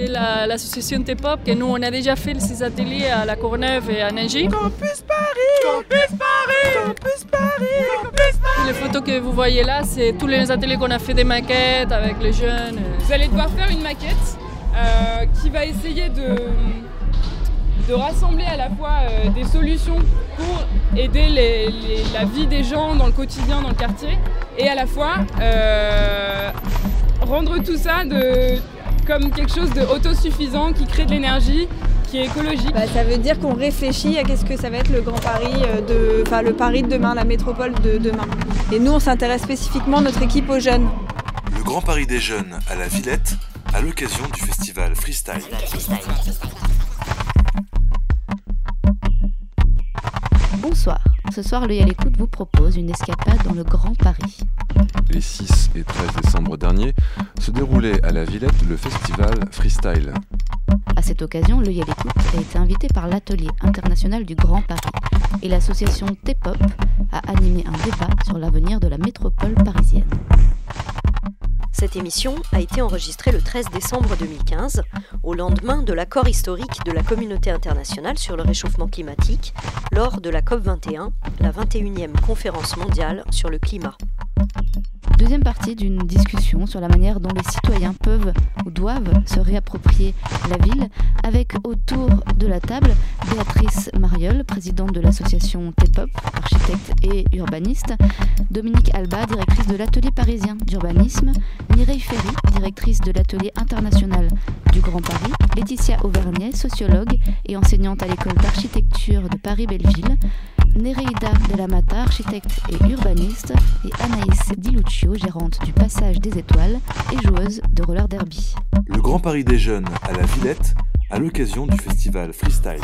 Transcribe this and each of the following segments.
C'est l'association T-Pop que nous, on a déjà fait ces ateliers à La Courneuve et à Nangy. Campus Paris Campus Paris Campus Paris Campus Paris Les photos que vous voyez là, c'est tous les ateliers qu'on a fait des maquettes avec les jeunes. Vous allez devoir faire une maquette euh, qui va essayer de, de rassembler à la fois euh, des solutions pour aider les- les- la vie des gens dans le quotidien, dans le quartier, et à la fois euh, rendre tout ça de, comme quelque chose de autosuffisant qui crée de l'énergie, qui est écologique. Bah, ça veut dire qu'on réfléchit à qu'est-ce que ça va être le Grand Paris, euh, de, enfin le Paris de demain, la métropole de demain. Et nous, on s'intéresse spécifiquement, notre équipe, aux jeunes. Le Grand Paris des Jeunes à la Villette, à l'occasion du festival Freestyle. Ce soir, l'œil à l'écoute vous propose une escapade dans le Grand Paris. Les 6 et 13 décembre dernier se déroulait à la Villette le festival Freestyle. À cette occasion, l'œil à l'écoute a été invité par l'Atelier international du Grand Paris et l'association T-Pop a animé un débat sur l'avenir de la métropole parisienne. Cette émission a été enregistrée le 13 décembre 2015, au lendemain de l'accord historique de la communauté internationale sur le réchauffement climatique, lors de la COP21, la 21e conférence mondiale sur le climat. Deuxième partie d'une discussion sur la manière dont les citoyens peuvent ou doivent se réapproprier la ville, avec autour de la table Béatrice Mariol, présidente de l'association T-Pop, architecte et urbaniste, Dominique Alba, directrice de l'atelier parisien d'urbanisme, Mireille Ferry, directrice de l'atelier international du Grand Paris, Laetitia Auvergnat, sociologue et enseignante à l'école d'architecture de Paris-Belleville, Nereida Delamata, architecte et urbaniste, et Anaïs Di Lucio, gérante du Passage des Étoiles et joueuse de roller derby. Le Grand Paris des Jeunes à la Villette, à l'occasion du festival Freestyle.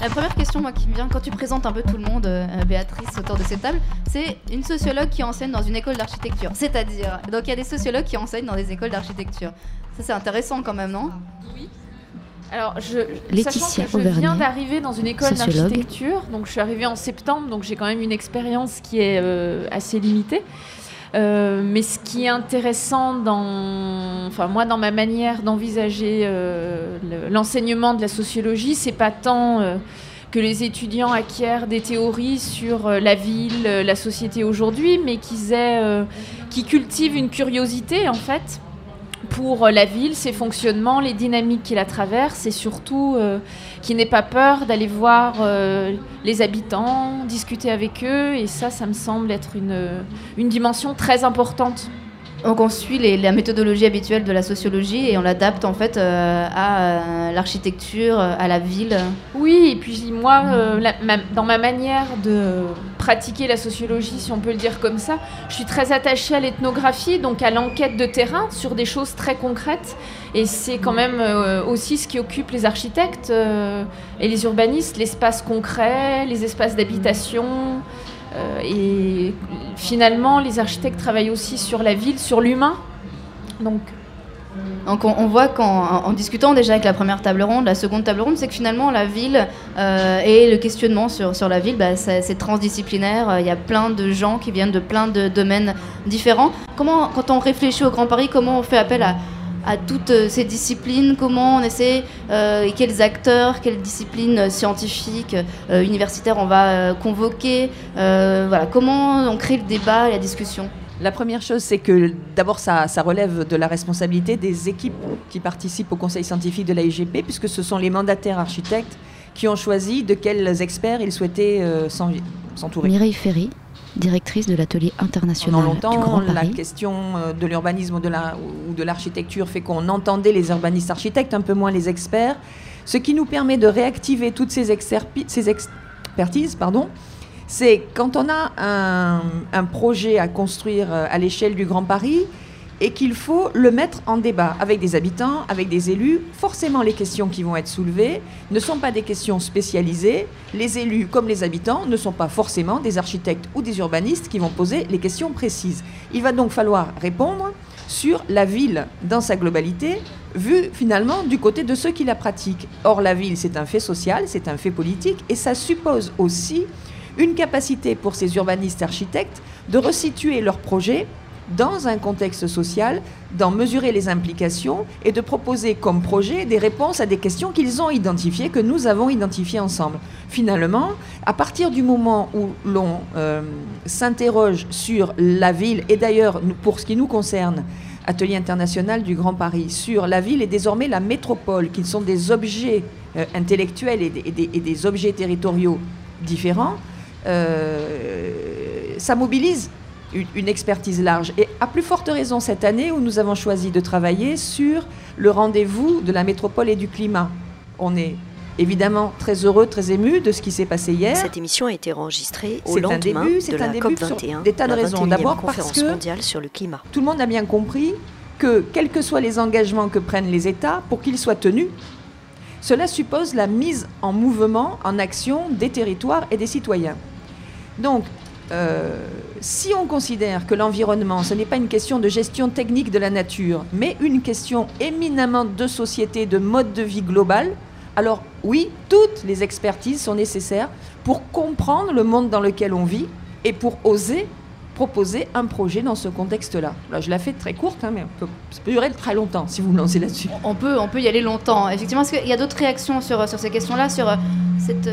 La première question moi, qui me vient quand tu présentes un peu tout le monde, euh, Béatrice, autour de cette table, c'est une sociologue qui enseigne dans une école d'architecture. C'est-à-dire, donc il y a des sociologues qui enseignent dans des écoles d'architecture. Ça c'est intéressant quand même, non? Alors, je, Laetitia que je viens d'arriver dans une école d'architecture, donc je suis arrivée en septembre, donc j'ai quand même une expérience qui est euh, assez limitée. Euh, mais ce qui est intéressant dans, enfin moi dans ma manière d'envisager euh, le- l'enseignement de la sociologie, c'est pas tant que les étudiants acquièrent des théories sur la ville, la société aujourd'hui, mais qu'ils aient, qu'ils cultivent une curiosité en fait pour la ville, ses fonctionnements, les dynamiques qui la traversent et surtout euh, qui n'ait pas peur d'aller voir euh, les habitants, discuter avec eux et ça, ça me semble être une dimension très importante. Donc on suit les- la méthodologie habituelle de la sociologie et on l'adapte en fait euh, à euh, l'architecture, euh, à la ville. Oui, et puis moi, euh, la- ma- dans ma manière de pratiquer la sociologie, si on peut le dire comme ça, je suis très attachée à l'ethnographie, donc à l'enquête de terrain sur des choses très concrètes. Et c'est quand même aussi ce qui occupe les architectes et les urbanistes, l'espace concret, les espaces d'habitation. Euh, et finalement, les architectes travaillent aussi sur la ville, sur l'humain. Donc, Donc on, voit qu'en en discutant déjà avec la première table ronde, la seconde table ronde, c'est que finalement la ville euh, et le questionnement sur, sur la ville, bah, c'est transdisciplinaire. Euh, Il y a plein de gens qui viennent de plein de domaines différents. Comment, quand on réfléchit au Grand Paris, comment on fait appel à, à toutes euh, ces disciplines Comment on essaie euh, et quels acteurs, quelles disciplines euh, scientifiques, euh, universitaires on va convoquer Euh, Voilà, comment on crée le débat et la discussion? La première chose, c'est que d'abord, ça, ça relève de la responsabilité des équipes qui participent au conseil scientifique de la IGP, puisque ce sont les mandataires architectes qui ont choisi de quels experts ils souhaitaient euh, s'en- s'entourer. Mireille Ferry, directrice de l'atelier international Pendant du longtemps, Grand la question euh, de l'urbanisme ou de la- l'architecture fait qu'on entendait les urbanistes architectes, un peu moins les experts, ce qui nous permet de réactiver toutes ces, expertises. Pardon, c'est quand on a un, un projet à construire euh, à l'échelle du Grand Paris et qu'il faut le mettre en débat avec des habitants, avec des élus. Forcément, les questions qui vont être soulevées ne sont pas des questions spécialisées. Les élus, comme les habitants, ne sont pas forcément des architectes ou des urbanistes qui vont poser les questions précises. Il va donc falloir répondre sur la ville dans sa globalité, vue finalement du côté de ceux qui la pratiquent. Or, la ville, c'est un fait social, c'est un fait politique, et ça suppose aussi une capacité pour ces urbanistes architectes de resituer leurs projets dans un contexte social, d'en mesurer les implications et de proposer comme projet des réponses à des questions qu'ils ont identifiées, que nous avons identifiées ensemble. Finalement, à partir du moment où l'on euh, s'interroge sur la ville, et d'ailleurs pour ce qui nous concerne, Atelier international du Grand Paris, sur la ville et désormais la métropole, qui sont des objets euh, intellectuels et des, objets territoriaux différents, euh, ça mobilise une, expertise large. Et à plus forte raison cette année où nous avons choisi de travailler sur le rendez-vous de la métropole et du climat. On est évidemment très heureux, très ému de ce qui s'est passé hier. Cette émission a été enregistrée au lendemain de la COP 21, des tas de raisons. D'abord parce que mondiale sur le climat. Tout le monde a bien compris que quels que soient les engagements que prennent les États, pour qu'ils soient tenus, cela suppose la mise en mouvement, en action des territoires et des citoyens. Donc, euh, si on considère que l'environnement, ce n'est pas une question de gestion technique de la nature, mais une question éminemment de société, de mode de vie global, alors oui, toutes les expertises sont nécessaires pour comprendre le monde dans lequel on vit et pour oser proposer un projet dans ce contexte-là. Là, je la fais très courte, hein, mais ça peut durer très longtemps si vous vous lancez là-dessus. On peut, on peut y aller longtemps. Effectivement, est-ce qu'il y a d'autres réactions sur, sur ces questions-là, sur euh, cette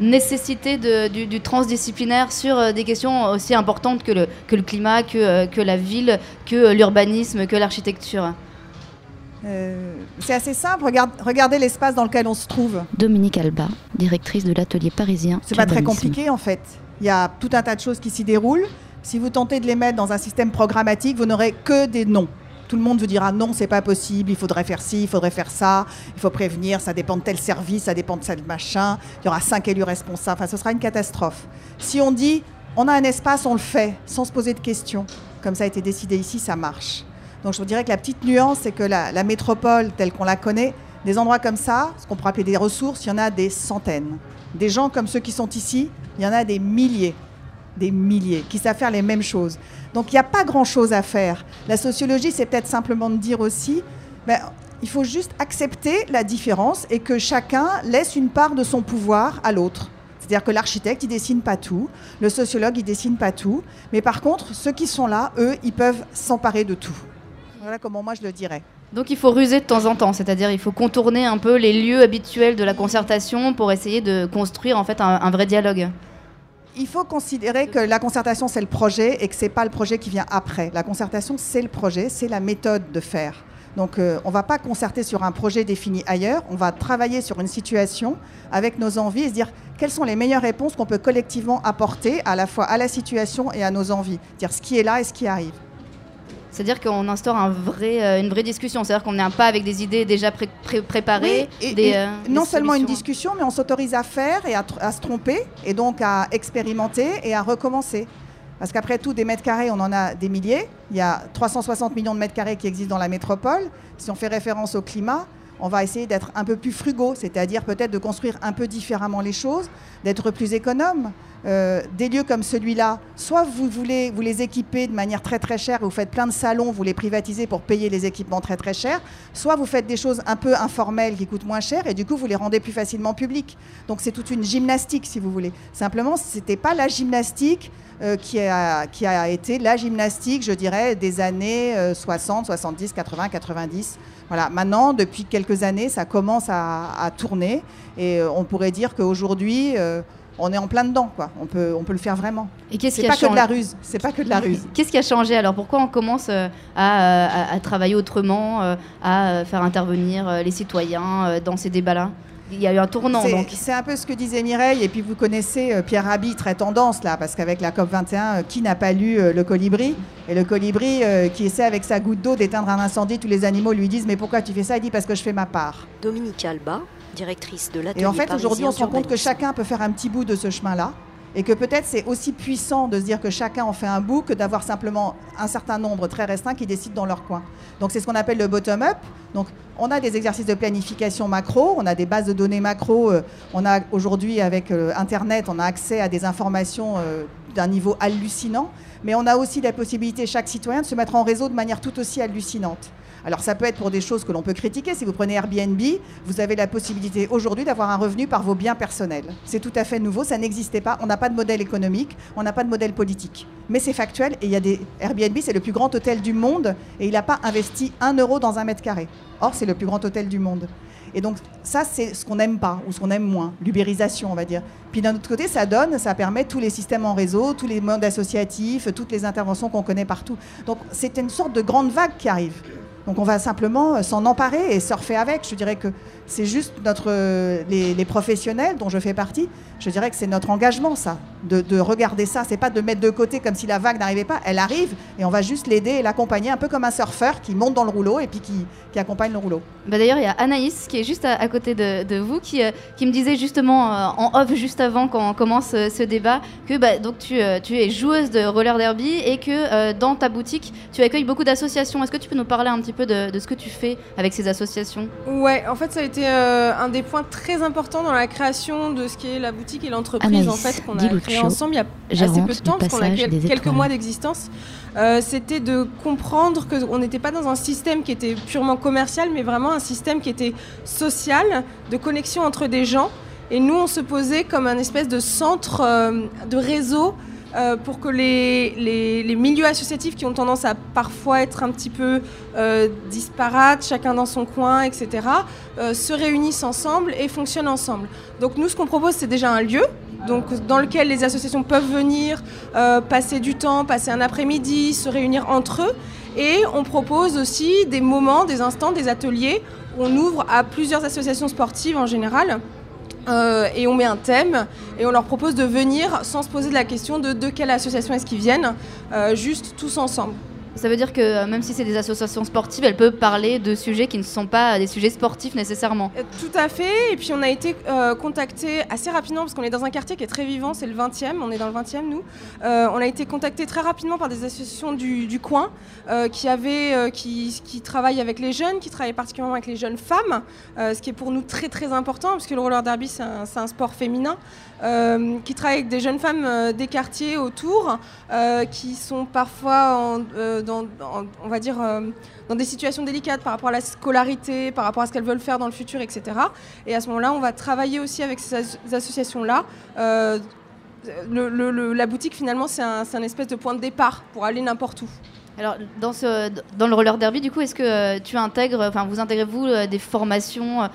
nécessité de, du, transdisciplinaire sur euh, des questions aussi importantes que le, que le climat, que, euh, que la ville, que l'urbanisme, que l'architecture euh, c'est assez simple, regardez l'espace dans lequel on se trouve. Dominique Alba, directrice de l'atelier parisien. C'est pas très compliqué en fait. Il y a tout un tas de choses qui s'y déroulent. Si vous tentez de les mettre dans un système programmatique, vous n'aurez que des noms. Tout le monde vous dira non, c'est pas possible, il faudrait faire ci, il faudrait faire ça, il faut prévenir, ça dépend de tel service, ça dépend de tel machin, il y aura cinq élus responsables, enfin ce sera une catastrophe. Si on dit on a un espace, on le fait, sans se poser de questions, comme ça a été décidé ici, ça marche. Donc je vous dirais que la petite nuance, c'est que la, la métropole telle qu'on la connaît, des endroits comme ça, ce qu'on pourrait appeler des ressources, il y en a des centaines. Des gens comme ceux qui sont ici, il y en a des milliers des milliers qui savent faire les mêmes choses. Donc il n'y a pas grand-chose à faire. La sociologie, c'est peut-être simplement de dire aussi, ben, il faut juste accepter la différence et que chacun laisse une part de son pouvoir à l'autre. C'est-à-dire que l'architecte, il dessine pas tout, le sociologue, il dessine pas tout, mais par contre, ceux qui sont là, eux, ils peuvent s'emparer de tout. Voilà comment moi je le dirais. Donc il faut ruser de temps en temps, c'est-à-dire il faut contourner un peu les lieux habituels de la concertation pour essayer de construire en fait un vrai dialogue il faut considérer que la concertation, c'est le projet et que ce n'est pas le projet qui vient après. La concertation, c'est le projet, c'est la méthode de faire. Donc euh, on ne va pas concerter sur un projet défini ailleurs, on va travailler sur une situation avec nos envies et se dire quelles sont les meilleures réponses qu'on peut collectivement apporter à la fois à la situation et à nos envies. Dire ce qui est là et ce qui arrive. C'est-à-dire qu'on instaure un vrai, euh, une vraie discussion. C'est-à-dire qu'on n'est pas avec des idées déjà préparées. et, euh, non seulement une discussion, mais on s'autorise à faire et à, se tromper, et donc à expérimenter et à recommencer. Parce qu'après tout, des mètres carrés, on en a des milliers. Il y a 360 millions de mètres carrés qui existent dans la métropole. Si on fait référence au climat, on va essayer d'être un peu plus frugaux, c'est-à-dire peut-être de construire un peu différemment les choses, d'être plus économe. Euh, des lieux comme celui-là, soit vous voulez vous les équiper de manière très très chère, vous faites plein de salons, vous les privatisez pour payer les équipements très très chers, soit vous faites des choses un peu informelles qui coûtent moins cher et du coup vous les rendez plus facilement publics. Donc c'est toute une gymnastique si vous voulez. Simplement, ce n'était pas la gymnastique qui, a, qui a été la gymnastique, je dirais, des années 60, 70, 80, 90. Voilà, maintenant, depuis quelques années, ça commence à, tourner et euh, on pourrait dire qu'aujourd'hui, on est en plein dedans, quoi. On peut, on peut le faire vraiment. Et qu'est-ce pas que de la ruse. C'est pas que de la ruse. Qu'est-ce qui a changé alors? Pourquoi on commence euh, à, travailler autrement, euh, à faire intervenir euh, les citoyens dans ces débats-là? Il y a eu un tournant. C'est un peu ce que disait Mireille, et puis vous connaissez Pierre Rabhi, très tendance là, parce qu'avec la COP21, qui n'a pas lu Le Colibri? Et le Colibri, qui essaie avec sa goutte d'eau d'éteindre un incendie, tous les animaux lui disent Mais pourquoi tu fais ça? Il dit Parce que je fais ma part. Dominique Alba, directrice de l'atelier Et en fait, aujourd'hui, on se rend compte que chacun peut faire un petit bout de ce chemin-là. Et que peut-être c'est aussi puissant de se dire que chacun en fait un bout que d'avoir simplement un certain nombre très restreint qui décident dans leur coin. Donc c'est ce qu'on appelle le bottom-up. Donc on a des exercices de planification macro, on a des bases de données macro. Euh, on a aujourd'hui avec euh, Internet, on a accès à des informations euh, d'un niveau hallucinant. Mais on a aussi la possibilité, chaque citoyen, de se mettre en réseau de manière tout aussi hallucinante. Alors ça peut être pour des choses que l'on peut critiquer. Si vous prenez Airbnb, vous avez la possibilité aujourd'hui d'avoir un revenu par vos biens personnels. C'est tout à fait nouveau, ça n'existait pas. On n'a pas de modèle économique, on n'a pas de modèle politique. Mais c'est factuel et il y a des Airbnb, c'est le plus grand hôtel du monde et il n'a pas investi un euro dans un mètre carré. Or, c'est le plus grand hôtel du monde. Et donc ça, c'est ce qu'on n'aime pas ou ce qu'on aime moins, l'ubérisation, on va dire. Puis d'un autre côté, ça donne, ça permet tous les systèmes en réseau, tous les modes associatifs, toutes les interventions qu'on connaît partout. Donc c'est une sorte de grande vague qui arrive. Donc on va simplement euh, s'en emparer et surfer avec. Je dirais que c'est juste notre, euh, les, professionnels dont je fais partie, je dirais que c'est notre engagement, ça, de, regarder ça. C'est pas de mettre de côté comme si la vague n'arrivait pas. Elle arrive et on va juste l'aider et l'accompagner, un peu comme un surfeur qui monte dans le rouleau et puis qui, accompagne le rouleau. Bah D'ailleurs, il y a Anaïs qui est juste à, côté de, vous, qui, euh, qui me disait justement en off juste avant qu'on commence ce débat que bah, donc tu, tu, es joueuse de roller derby et que dans ta boutique, tu accueilles beaucoup d'associations. Est-ce que tu peux nous parler un petit peu de, ce que tu fais avec ces associations? Ouais, en fait, ça a été euh, un des points très importants dans la création de ce qui est la boutique et l'entreprise en fait qu'on a créé ensemble il y a assez peu de temps, parce qu'on a quelques mois d'existence. Euh, c'était de comprendre qu'on n'était pas dans un système qui était purement commercial, mais vraiment un système qui était social, de connexion entre des gens. Et nous, on se posait comme un espèce de centre euh, de réseau euh, pour que les, les, milieux associatifs qui ont tendance à parfois être un petit peu euh, disparates, chacun dans son coin, etc., euh, se réunissent ensemble et fonctionnent ensemble. Donc nous, ce qu'on propose, c'est déjà un lieu donc, dans lequel les associations peuvent venir, passer du temps, passer un après-midi, se réunir entre eux. Et on propose aussi des moments, des instants, des ateliers. Où on ouvre à plusieurs associations sportives en général euh, et on met un thème et on leur propose de venir sans se poser de la question de de quelle association est-ce qu'ils viennent, euh, juste tous ensemble. Ça veut dire que euh, même si c'est des associations sportives, elles peuvent parler de sujets qui ne sont pas des sujets sportifs nécessairement. Euh, tout à fait. Et puis on a été euh, contacté assez rapidement parce qu'on est dans un quartier qui est très vivant, c'est le 20e, on est dans le 20e nous. on a été contacté très rapidement par des associations du, coin qui, avaient, qui, travaillent avec les jeunes, qui travaillent particulièrement avec les jeunes femmes, ce qui est pour nous très très important parce que le roller derby c'est un, sport féminin. Qui travaille avec des jeunes femmes des quartiers autour, qui sont parfois en, on va dire, euh, dans des situations délicates par rapport à la scolarité, par rapport à ce qu'elles veulent faire dans le futur, etc. Et à ce moment-là, on va travailler aussi avec ces associations-là. Euh, la boutique, finalement, c'est un espèce de point de départ pour aller n'importe où. Alors, dans, le roller derby, du coup, est-ce que euh, tu intègres, enfin, vous intégrez vous des formations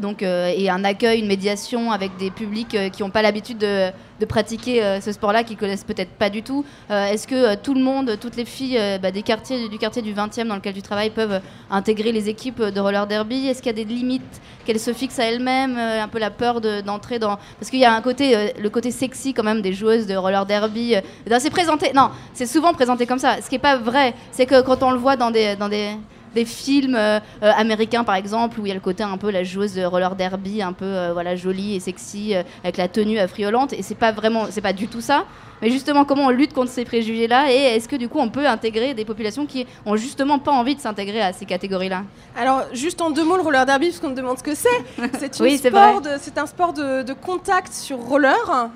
donc, et un accueil, une médiation avec des publics qui n'ont pas l'habitude de, pratiquer euh, ce sport-là qu'ils connaissent peut-être pas du tout. Euh, est-ce que euh, tout le monde, toutes les filles bah, des quartiers, du quartier du 20e dans lequel tu travailles peuvent intégrer les équipes de roller derby? Est-ce qu'il y a des limites qu'elles se fixent à elles-mêmes Un peu la peur d'entrer dans... Parce qu'il y a un côté, le côté sexy quand même des joueuses de roller derby. c'est présenté... Non, c'est souvent présenté comme ça. Ce qui n'est pas vrai, c'est que quand on le voit dans des... Dans des des films euh, euh, américains par exemple où il y a le côté un peu la joueuse de roller derby un peu euh, voilà jolie et sexy avec la tenue affriolante et c'est pas vraiment c'est pas du tout ça mais justement, comment on lutte contre ces préjugés-là Et est-ce que du coup, on peut intégrer des populations qui ont justement pas envie de s'intégrer à ces catégories-là? Alors, juste en deux mots, le roller derby, parce qu'on me demande ce que c'est. C'est oui, un sport de, contact sur roller.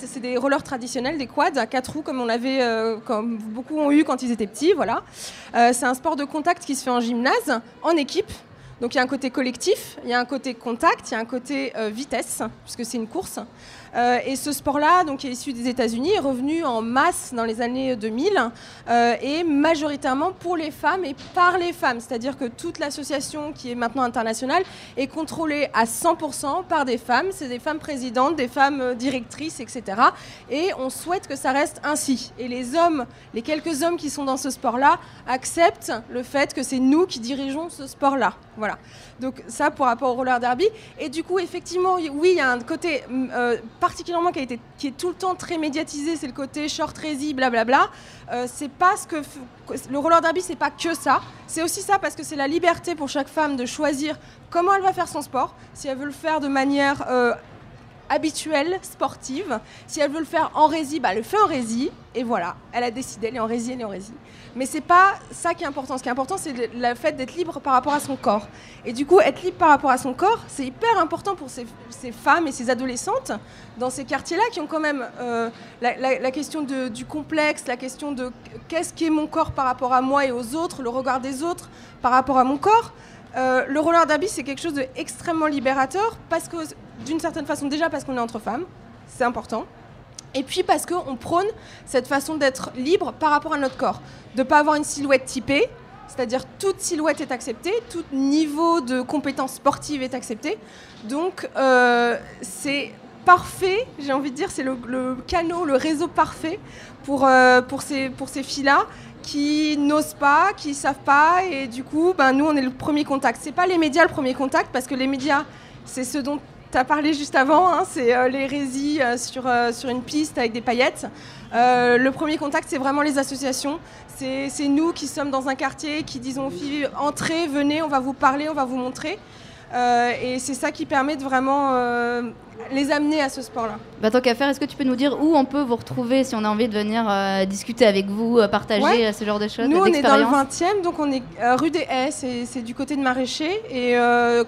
C'est des rollers traditionnels, des quads à quatre roues, comme on l'avait, euh, comme beaucoup ont eu quand ils étaient petits. Voilà. Euh, c'est un sport de contact qui se fait en gymnase, en équipe. Donc il y a un côté collectif, il y a un côté contact, il y a un côté euh, vitesse, puisque c'est une course. Euh, et ce sport-là, donc, qui est issu des États-Unis, est revenu en masse dans les années 2000 euh, et majoritairement pour les femmes et par les femmes. C'est-à-dire que toute l'association qui est maintenant internationale est contrôlée à 100% par des femmes. C'est des femmes présidentes, des femmes euh, directrices, etc. Et on souhaite que ça reste ainsi. Et les hommes, les quelques hommes qui sont dans ce sport-là, acceptent le fait que c'est nous qui dirigeons ce sport-là. Voilà. Donc ça pour rapport au roller derby. Et du coup, effectivement, oui, il y a un côté particulièrement qui, a été, qui est tout le temps très médiatisé, c'est le côté short résy, blablabla. Euh, c'est pas ce que le roller derby, c'est pas que ça. C'est aussi ça parce que c'est la liberté pour chaque femme de choisir comment elle va faire son sport. Si elle veut le faire de manière euh, habituelle, sportive. Si elle veut le faire en rési, bah, elle le fait en rési. Et voilà, elle a décidé, elle est en rési, elle est en rési. Mais c'est pas ça qui est important. Ce qui est important, c'est le fait d'être libre par rapport à son corps. Et du coup, être libre par rapport à son corps, c'est hyper important pour ces, femmes et ces adolescentes dans ces quartiers-là qui ont quand même euh, la, question du complexe, la question de qu'est-ce qui est mon corps par rapport à moi et aux autres, le regard des autres par rapport à mon corps. Euh, le roller derby, c'est quelque chose d'extrêmement libérateur parce que, d'une certaine façon, déjà parce qu'on est entre femmes, c'est important. Et puis parce qu'on prône cette façon d'être libre par rapport à notre corps, de ne pas avoir une silhouette typée, c'est-à-dire toute silhouette est acceptée, tout niveau de compétence sportive est accepté. Donc euh, c'est parfait, j'ai envie de dire, c'est le, canot, le réseau parfait pour, euh, pour ces, pour ces filles-là qui n'osent pas, qui ne savent pas, et du coup, ben, nous, on est le premier contact. C'est pas les médias le premier contact, parce que les médias, c'est ce dont tu as parlé juste avant, hein, c'est euh, l'hérésie euh, sur, euh, sur une piste avec des paillettes. le premier contact, c'est vraiment les associations. C'est nous qui sommes dans un quartier, qui disons aux entrez, venez, on va vous parler, on va vous montrer. Et c'est ça qui permet de vraiment les amener à ce sport-là. Bah, tant qu'à faire, est-ce que tu peux nous dire où on peut vous retrouver si on a envie de venir euh, discuter avec vous, euh, partager euh, ce genre de choses Nous, on est dans le 20e, donc on est rue des Haies, c'est du côté de Maraîcher. Et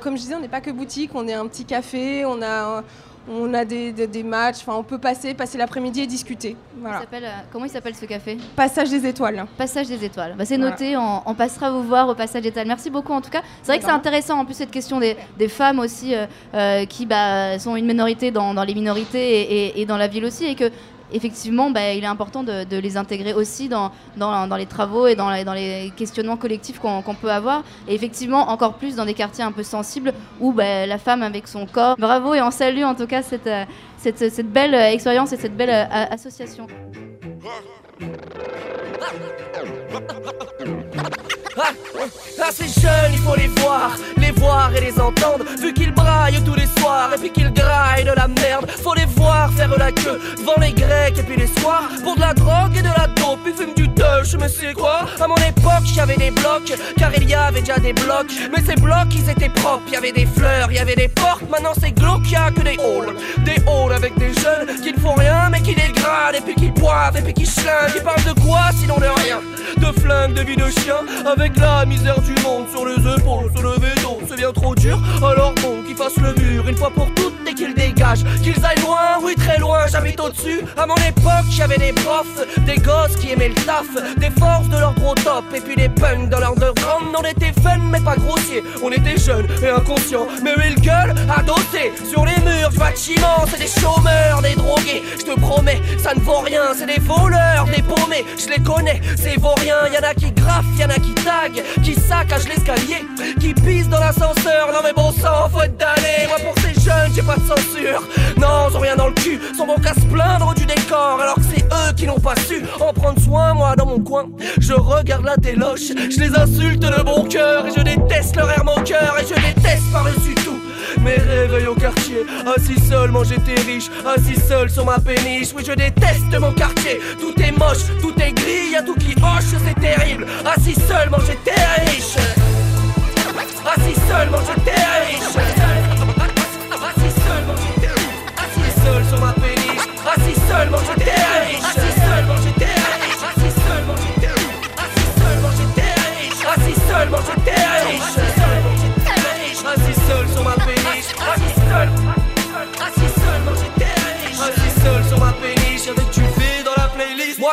comme je disais, on n'est pas que boutique, on est un petit café, on a on a des, des, matchs, enfin on peut passer, passer l'après-midi et discuter. Voilà. Euh, comment il s'appelle ce café? Passage des étoiles. Passage des étoiles. Bah, c'est noté, on, passera vous voir au Passage des étoiles. Merci beaucoup en tout cas. C'est vrai que c'est intéressant en plus cette question des, des femmes aussi euh, euh, qui bah, sont une minorité dans, dans les minorités et, et, dans la ville aussi et que effectivement, bah, il est important de, les intégrer aussi dans, les travaux et dans, les questionnements collectifs qu'on peut avoir. Et effectivement, encore plus dans des quartiers un peu sensibles où bah, la femme avec son corps. Bravo et on salue en tout cas cette, euh, belle euh, expérience et cette belle euh, association. Ah, ah, ces jeunes, il faut les voir, les voir et les entendre. Vu qu'ils braillent tous les soirs et puis qu'ils graillent de la merde. Faut les voir faire la queue devant les grecs et puis les soirs. Pour de la drogue et de la dope, ils fument du touch, mais c'est quoi? À mon époque, j'avais des blocs, car il y avait déjà des blocs. Mais ces blocs, ils étaient propres, il y avait des fleurs, il y avait des portes. Maintenant, c'est glauque, y que des halls. Des halls avec des jeunes qui ne font rien, mais qui dégradent et puis qui boivent et puis qui chlinguent. Ils parlent de quoi sinon de rien De de vie de chien, avec la misère du monde sur les épaules. Se lever d'eau, c'est bien trop dur. Alors bon, qu'ils fassent le mur une fois pour toutes et qu'ils dégagent. Qu'ils aillent loin, oui, très loin, j'habite au-dessus. À mon époque, j'avais des profs, des gosses qui aimaient le taf, des forces de leur gros top, et puis des punks dans leur underground. On était fun, mais pas grossier. On était jeunes et inconscients, mais ils gueule adossés sur les murs du bâtiment. C'est des chômeurs, des drogués. Je te promets, ça ne vaut rien. C'est des voleurs, des paumés. Je les connais, c'est vaut rien. Y en a qui graffent, y en a qui taguent, qui saccagent l'escalier, qui pissent dans l'ascenseur. Non mais bon sang, faut être d'aller. Moi pour ces jeunes, j'ai pas de censure. Non, ils ont rien dans le cul, sont bon qu'à se plaindre du décor. Alors que c'est eux qui n'ont pas su en prendre soin, moi dans mon coin. Je regarde la téloche, je les insulte de bon cœur. Et je déteste leur air cœur et je déteste par-dessus tout. Mes réveils au quartier, assis seul, manger tes riche, assis seul sur ma péniche. Oui, je déteste mon quartier, tout est moche, tout est gris, y'a tout qui hoche, c'est terrible. Assis seul, manger tes riche. Assis seul, manger tes riche. Assis seul, manger tes riche. Assis seul sur ma péniche, assis seul, manger tes riche.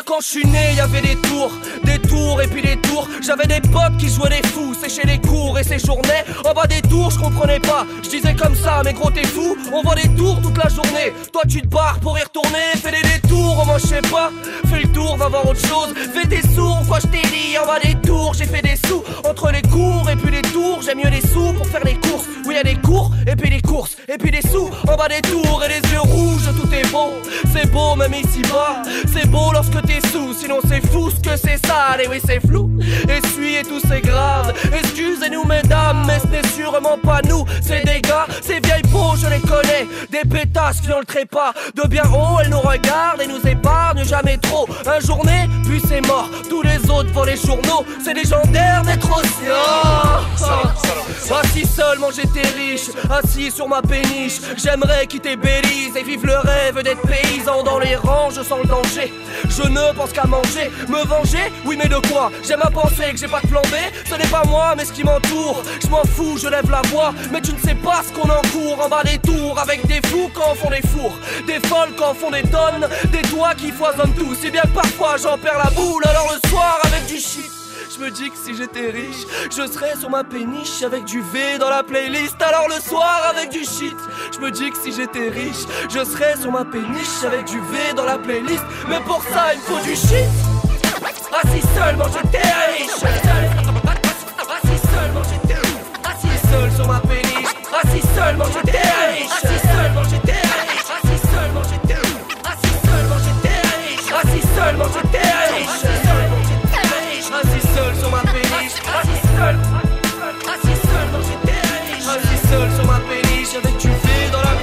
Quand je suis né, y avait des tours, et puis des tours. J'avais des potes qui jouaient des fous, séchaient les cours et séjournaient. En bas des tours, je comprenais pas. Je disais comme ça, mais gros t'es fou. On voit des tours toute la journée. Toi tu te barres pour y retourner, fais des détours, moi je sais pas. Fais le tour, va voir autre chose. Fais des sourds, quoi je t'ai dit. En bas des tours, j'ai fait des sous. Entre les cours et puis les tours, j'ai mieux des sous pour faire les courses. Oui, y a des cours et puis des courses et puis des sous. En bas des tours et les yeux rouges, tout est beau. C'est beau même ici bas. C'est beau lorsque t'es sous, sinon c'est fou ce que c'est ça. Et c'est flou. Essuyez tout, c'est grave. Excusez-nous, mesdames, mais ce n'est sûrement pas nous. Ces dégâts, ces vieilles peaux, je les connais. Des pétasses qui ont le trépas. De bien haut, elles nous regardent et nous épargnent jamais trop. Un journée, puis c'est mort. Tous les autres pour les journaux, c'est légendaire d'être aussi. Oh, Assis seulement j'étais riche, assis sur ma péniche. J'aimerais quitter Belize et vivre le rêve d'être paysan dans les rangs. Je sens le danger. Je ne pense qu'à manger, me venger. Oui, mais de J'aime à penser que j'ai pas de plan B. Ce n'est pas moi, mais ce qui m'entoure. Je m'en fous, je lève la voix. Mais tu ne sais pas ce qu'on encourt en bas des tours. Avec des fous quand font des fours, des folles quand font des tonnes, des toits qui foisonnent tout. Si bien parfois j'en perds la boule. Alors le soir, avec du shit. Je me dis que si j'étais riche, je serais sur ma péniche avec du V dans la playlist. Alors le soir avec du shit. Je me dis que si j'étais riche, je serais sur ma péniche avec du V dans la playlist. Mais pour ça, il faut du shit. Assis seulement j'étais. Assis j'étais riche. Assis seul sur. Assis j'étais. Assis seul sur ma péniche. Assis seul. Assis j'étais. Assis seul sur ma dans la.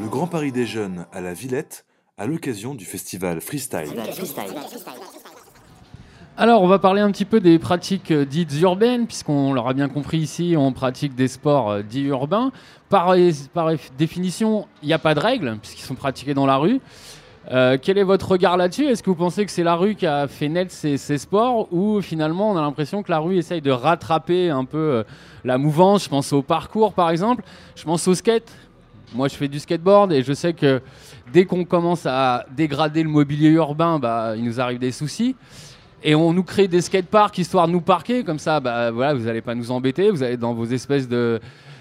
Le Grand Paris des Jeunes à la Villette à l'occasion du festival Freestyle. Alors, on va parler un petit peu des pratiques euh, dites urbaines, puisqu'on l'aura bien compris ici, on pratique des sports euh, dits urbains. Par, par définition, il n'y a pas de règles, puisqu'ils sont pratiqués dans la rue. Euh, quel est votre regard là-dessus? Est-ce que vous pensez que c'est la rue qui a fait naître ces, ces sports ou finalement on a l'impression que la rue essaye de rattraper un peu euh, la mouvance? Je pense au parcours par exemple, je pense au skate. Moi je fais du skateboard et je sais que dès qu'on commence à dégrader le mobilier urbain, bah, il nous arrive des soucis. Et on nous crée des skateparks histoire de nous parquer, comme ça bah, voilà, vous n'allez pas nous embêter, vous allez dans vos espèces de,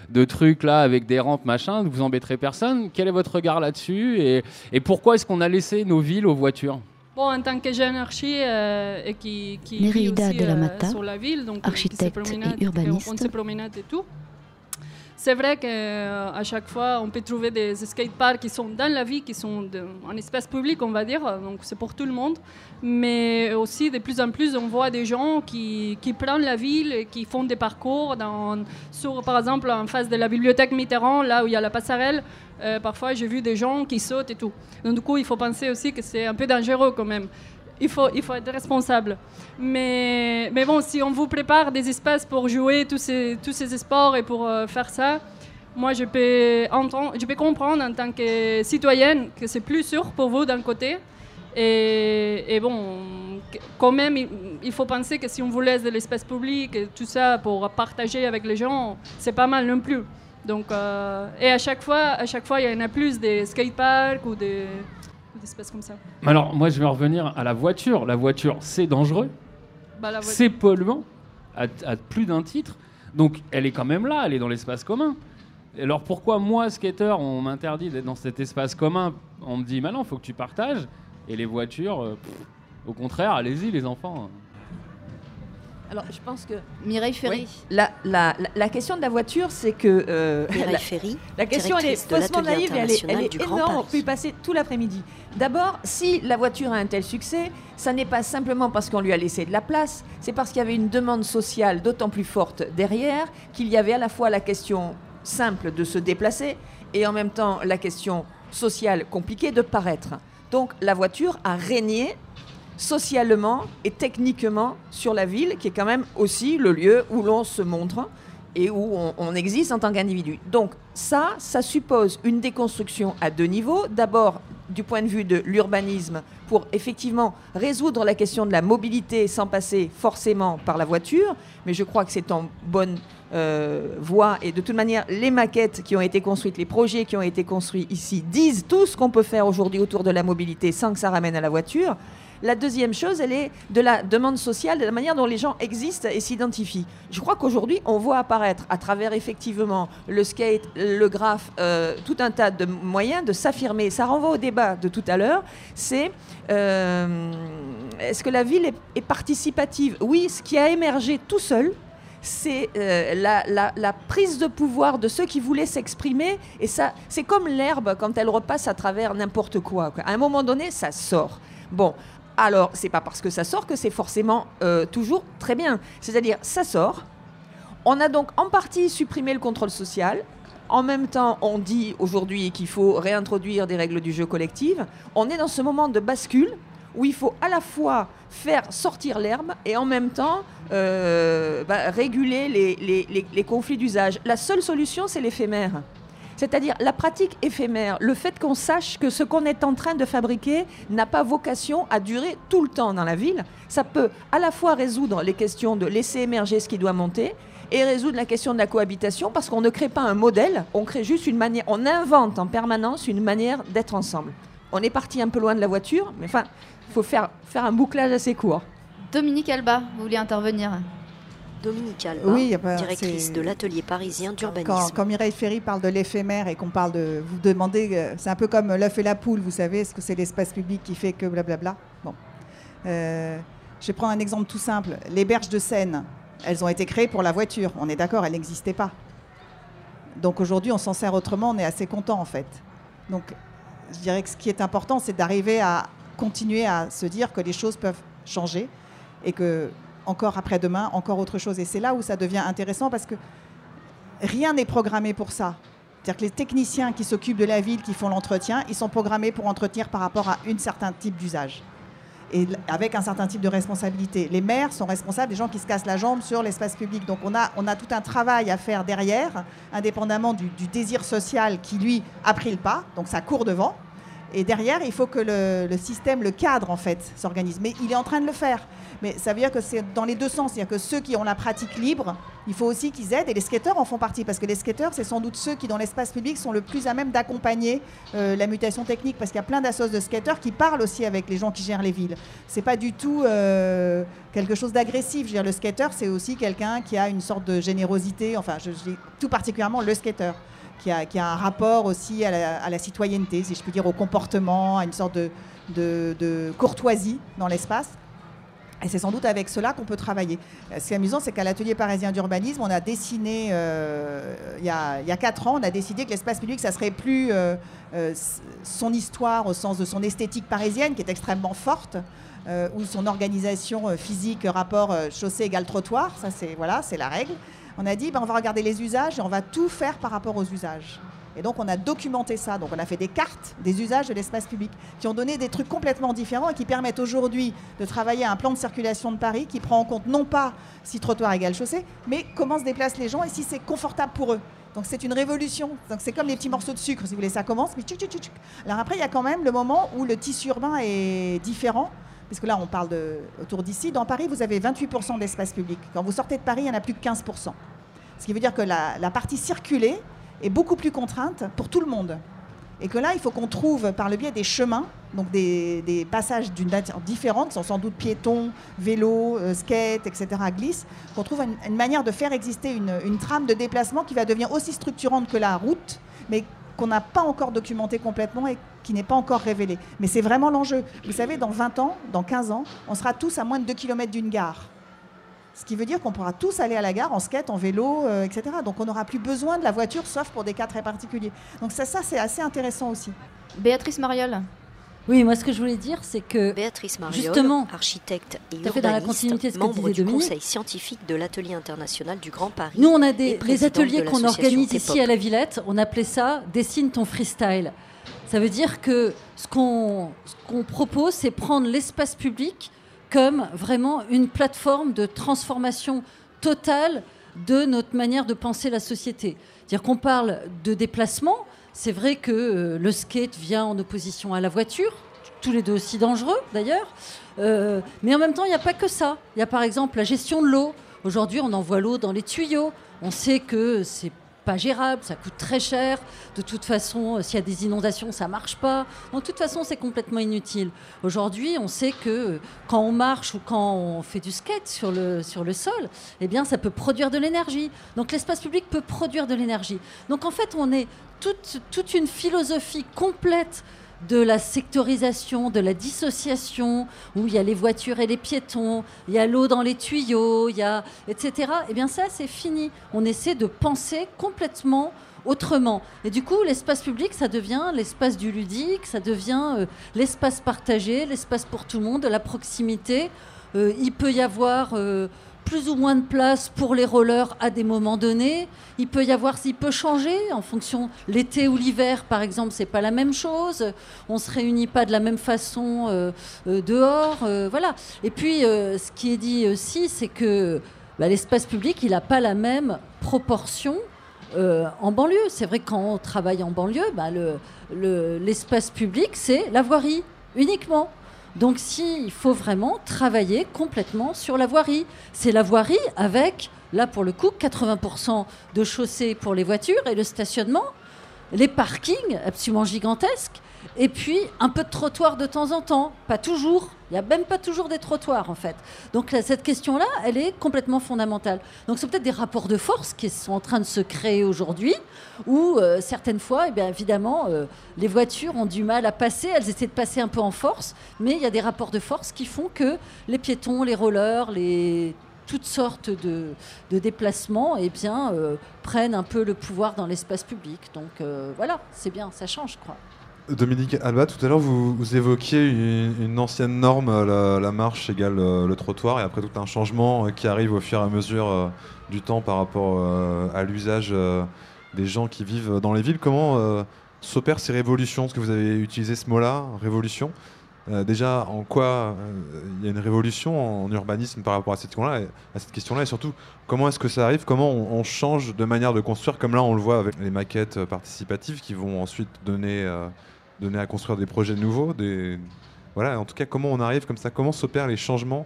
de trucs là avec des rampes machin, vous embêterez personne. Quel est votre regard là-dessus et, et pourquoi est-ce qu'on a laissé nos villes aux voitures? Bon, en tant que jeune archi euh, et qui, qui vit Nereida aussi de la euh, Mata, sur la ville, donc qui se architecte et urbaniste. On se promenade et tout. C'est vrai qu'à chaque fois, on peut trouver des skateparks qui sont dans la vie, qui sont en espace public, on va dire, donc c'est pour tout le monde. Mais aussi, de plus en plus, on voit des gens qui, qui prennent la ville qui font des parcours, dans, sur, par exemple, en face de la bibliothèque Mitterrand, là où il y a la passerelle. euh, parfois, j'ai vu des gens qui sautent et tout. Donc, du coup, il faut penser aussi que c'est un peu dangereux quand même. Il faut, il faut être responsable. Mais, mais bon, si on vous prépare des espaces pour jouer tous ces, tous ces sports et pour euh, faire ça, moi, je peux, entendre, je peux comprendre en tant que citoyenne que c'est plus sûr pour vous d'un côté. Et, et bon, quand même, il, il faut penser que si on vous laisse de l'espace public et tout ça pour partager avec les gens, c'est pas mal non plus. Donc, euh, et à chaque fois, à chaque fois, il y en a plus des skateparks ou des, comme ça. Alors, moi, je vais revenir à la voiture. La voiture, c'est dangereux, Bah, c'est polluant, à, à plus d'un titre. Donc, elle est quand même là, elle est dans l'espace commun. Alors, pourquoi moi, skater, on m'interdit d'être dans cet espace commun? On me dit, maintenant, il faut que tu partages. Et les voitures, euh, pff, au contraire, allez-y, les enfants. Alors, je pense que. Mireille Ferry. Oui. La, la- la- la question de la voiture, c'est que. euh, Mireille Ferry, la question, elle est faussement naïve et elle est, elle énorme. On peut y passer tout l'après-midi. D'abord, si la voiture a un tel succès, ça n'est pas simplement parce qu'on lui a laissé de la place, c'est parce qu'il y avait une demande sociale d'autant plus forte derrière qu'il y avait à la fois la question simple de se déplacer et en même temps la question sociale compliquée de paraître. Donc la voiture a régné socialement et techniquement sur la ville, qui est quand même aussi le lieu où l'on se montre et où on, existe en tant qu'individu. Donc ça, ça suppose une déconstruction à deux niveaux. D'abord, du point de vue de l'urbanisme, pour effectivement résoudre la question de la mobilité sans passer forcément par la voiture, mais je crois que c'est en bonne euh, voie. Et de toute manière, les maquettes qui ont été construites, les projets qui ont été construits ici disent tout ce qu'on peut faire aujourd'hui autour de la mobilité sans que ça ramène à la voiture. La deuxième chose, elle est de la demande sociale, de la manière dont les gens existent et s'identifient. Je crois qu'aujourd'hui, on voit apparaître à travers effectivement le skate, le graphe, euh, tout un tas de moyens de s'affirmer. Ça renvoie au débat de tout à l'heure. C'est euh, est-ce que la ville est, participative? Oui, ce qui a émergé tout seul, c'est euh, la, la, prise de pouvoir de ceux qui voulaient s'exprimer. Et ça, c'est comme l'herbe quand elle repasse à travers n'importe quoi, À un moment donné, ça sort. Bon, alors, c'est pas parce que ça sort que c'est forcément euh, toujours très bien. C'est-à-dire, ça sort. On a donc en partie supprimé le contrôle social. En même temps, on dit aujourd'hui qu'il faut réintroduire des règles du jeu collectif. On est dans ce moment de bascule où il faut à la fois faire sortir l'herbe et en même temps euh, bah, réguler les, conflits d'usage. La seule solution, c'est l'éphémère. C'est-à-dire la pratique éphémère, le fait qu'on sache que ce qu'on est en train de fabriquer n'a pas vocation à durer tout le temps dans la ville, ça peut à la fois résoudre les questions de laisser émerger ce qui doit monter et résoudre la question de la cohabitation parce qu'on ne crée pas un modèle, on crée juste une manière, on invente en permanence une manière d'être ensemble. On est parti un peu loin de la voiture, mais enfin, il faut faire, faire un bouclage assez court. Dominique Alba, vous vouliez intervenir? Dominique Alba, oui, directrice de l'atelier parisien d'urbanisme. Quand, Mireille Ferry parle de l'éphémère et qu'on parle de. Vous demandez, euh, c'est un peu comme l'œuf et la poule, vous savez, est-ce que c'est l'espace public qui fait que blablabla? Bon. Euh, je vais prendre un exemple tout simple. Les berges de Seine, elles ont été créées pour la voiture. On est d'accord, elles n'existaient pas. Donc aujourd'hui, on s'en sert autrement, on est assez content en fait. Donc je dirais que ce qui est important, c'est d'arriver à continuer à se dire que les choses peuvent changer et que encore après-demain, encore autre chose. Et c'est là où ça devient intéressant parce que rien n'est programmé pour ça. C'est-à-dire que les techniciens qui s'occupent de la ville, qui font l'entretien, ils sont programmés pour entretenir par rapport à un certain type d'usage et avec un certain type de responsabilité. Les maires sont responsables des gens qui se cassent la jambe sur l'espace public. Donc on a, on a tout un travail à faire derrière, indépendamment du, du désir social qui, lui, a pris le pas, donc ça court devant. Et derrière, il faut que le, système, le cadre, en fait, s'organise. Mais il est en train de le faire. Mais ça veut dire que c'est dans les deux sens. C'est-à-dire que ceux qui ont la pratique libre, il faut aussi qu'ils aident. Et les skateurs en font partie. Parce que les skateurs, c'est sans doute ceux qui, dans l'espace public, sont le plus à même d'accompagner euh, la mutation technique. Parce qu'il y a plein d'associations de skateurs qui parlent aussi avec les gens qui gèrent les villes. C'est pas du tout euh, quelque chose d'agressif. Le skateur, c'est aussi quelqu'un qui a une sorte de générosité. Enfin, je, je dis tout particulièrement le skateur qui a, un rapport aussi à la, citoyenneté, si je puis dire, au comportement, à une sorte de, courtoisie dans l'espace. Et c'est sans doute avec cela qu'on peut travailler. Euh, ce qui est amusant, c'est qu'à l'atelier parisien d'urbanisme, on a dessiné, euh, il, y a, quatre ans, on a décidé que l'espace public, ça serait plus euh, son histoire au sens de son esthétique parisienne, qui est extrêmement forte, ou son organisation physique, rapport chaussée égale trottoir, ça c'est voilà, la règle on a dit ben, on va regarder les usages et on va tout faire par rapport aux usages. Et donc on a documenté ça. Donc on a fait des cartes des usages de l'espace public qui ont donné des trucs complètement différents et qui permettent aujourd'hui de travailler à un plan de circulation de Paris qui prend en compte non pas si trottoir égale chaussée, mais comment se déplacent les gens et si c'est confortable pour eux. Donc c'est une révolution. Donc c'est comme les petits morceaux de sucre, si vous voulez, ça commence, mais tchou, tchou, tchou, Alors après, il y a quand même le moment où le tissu urbain est différent parce que là, on parle autour d'ici. Dans Paris, vous avez 28% d'espace public. Quand vous sortez de Paris, il n'y en a plus que 15%. Ce qui veut dire que la, partie circulée est beaucoup plus contrainte pour tout le monde. Et que là, il faut qu'on trouve par le biais des chemins, donc des, passages d'une nature différente, qui sont sans doute piétons, vélos, euh, skate, etc., glisse, qu'on trouve une, manière de faire exister une, une, trame de déplacement qui va devenir aussi structurante que la route, mais qu'on n'a pas encore documenté complètement et qui n'est pas encore révélée. Mais c'est vraiment l'enjeu. Vous savez, dans 20 ans, dans 15 ans, on sera tous à moins de 2 km d'une gare. Ce qui veut dire qu'on pourra tous aller à la gare en skate, en vélo, euh, etc. Donc on n'aura plus besoin de la voiture, sauf pour des cas très particuliers. Donc ça, ça c'est assez intéressant aussi. Béatrice Mariol oui, moi ce que je voulais dire, c'est que Béatrice Mariol, justement, architecte et urbaniste, dans la continuité de membre du Conseil scientifique de l'atelier international du Grand Paris. Nous, on a des les ateliers qu'on organise ici à la Villette. On appelait ça "Dessine ton freestyle". Ça veut dire que ce qu'on qu'on propose, c'est prendre l'espace public comme vraiment une plateforme de transformation totale de notre manière de penser la société. C'est-à-dire qu'on parle de déplacement. C'est vrai que euh, le skate vient en opposition à la voiture, tous les deux aussi dangereux d'ailleurs. Euh, mais en même temps, il n'y a pas que ça. Il y a par exemple la gestion de l'eau. Aujourd'hui, on envoie l'eau dans les tuyaux. On sait que c'est pas gérable, ça coûte très cher. De toute façon, euh, s'il y a des inondations, ça marche pas. Donc, de toute façon, c'est complètement inutile. Aujourd'hui, on sait que euh, quand on marche ou quand on fait du skate sur le, sur le sol, eh bien, ça peut produire de l'énergie. Donc, l'espace public peut produire de l'énergie. Donc, en fait, on est toute, toute une philosophie complète de la sectorisation, de la dissociation, où il y a les voitures et les piétons, il y a l'eau dans les tuyaux, il y a etc. Eh bien ça, c'est fini. On essaie de penser complètement autrement. Et du coup, l'espace public, ça devient l'espace du ludique, ça devient euh, l'espace partagé, l'espace pour tout le monde, la proximité. Euh, il peut y avoir euh, plus ou moins de place pour les rollers à des moments donnés. Il peut y avoir, s'il peut changer en fonction l'été ou l'hiver, par exemple, c'est pas la même chose. On se réunit pas de la même façon dehors, voilà. Et puis, ce qui est dit aussi, c'est que bah, l'espace public, il n'a pas la même proportion euh, en banlieue. C'est vrai que quand on travaille en banlieue, bah, l'espace public, c'est la voirie uniquement. Donc s'il faut vraiment travailler complètement sur la voirie, c'est la voirie avec, là pour le coup, 80% de chaussées pour les voitures et le stationnement, les parkings absolument gigantesques, et puis un peu de trottoir de temps en temps, pas toujours. Il n'y a même pas toujours des trottoirs en fait. Donc cette question-là, elle est complètement fondamentale. Donc c'est peut-être des rapports de force qui sont en train de se créer aujourd'hui, où euh, certaines fois, eh bien, évidemment, euh, les voitures ont du mal à passer, elles essaient de passer un peu en force, mais il y a des rapports de force qui font que les piétons, les rollers, les toutes sortes de, déplacements eh bien, euh, prennent un peu le pouvoir dans l'espace public. Donc voilà, c'est bien, ça change, je crois. Dominique Alba, tout à l'heure, vous, évoquiez une, ancienne norme, la, marche égale euh, le trottoir, et après tout un changement euh, qui arrive au fur et à mesure euh, du temps par rapport à l'usage des gens qui vivent dans les villes. Comment s'opèrent ces révolutions? Est-ce que vous avez utilisé ce mot-là, révolution? Déjà, en quoi il y a une révolution en, urbanisme par rapport à cette question-là, et surtout, comment est-ce que ça arrive? Comment on, change de manière de construire, comme là on le voit avec les maquettes participatives qui vont ensuite donner donner à construire des projets nouveaux. Des... Voilà, en tout cas, comment on arrive comme ça Comment s'opèrent les changements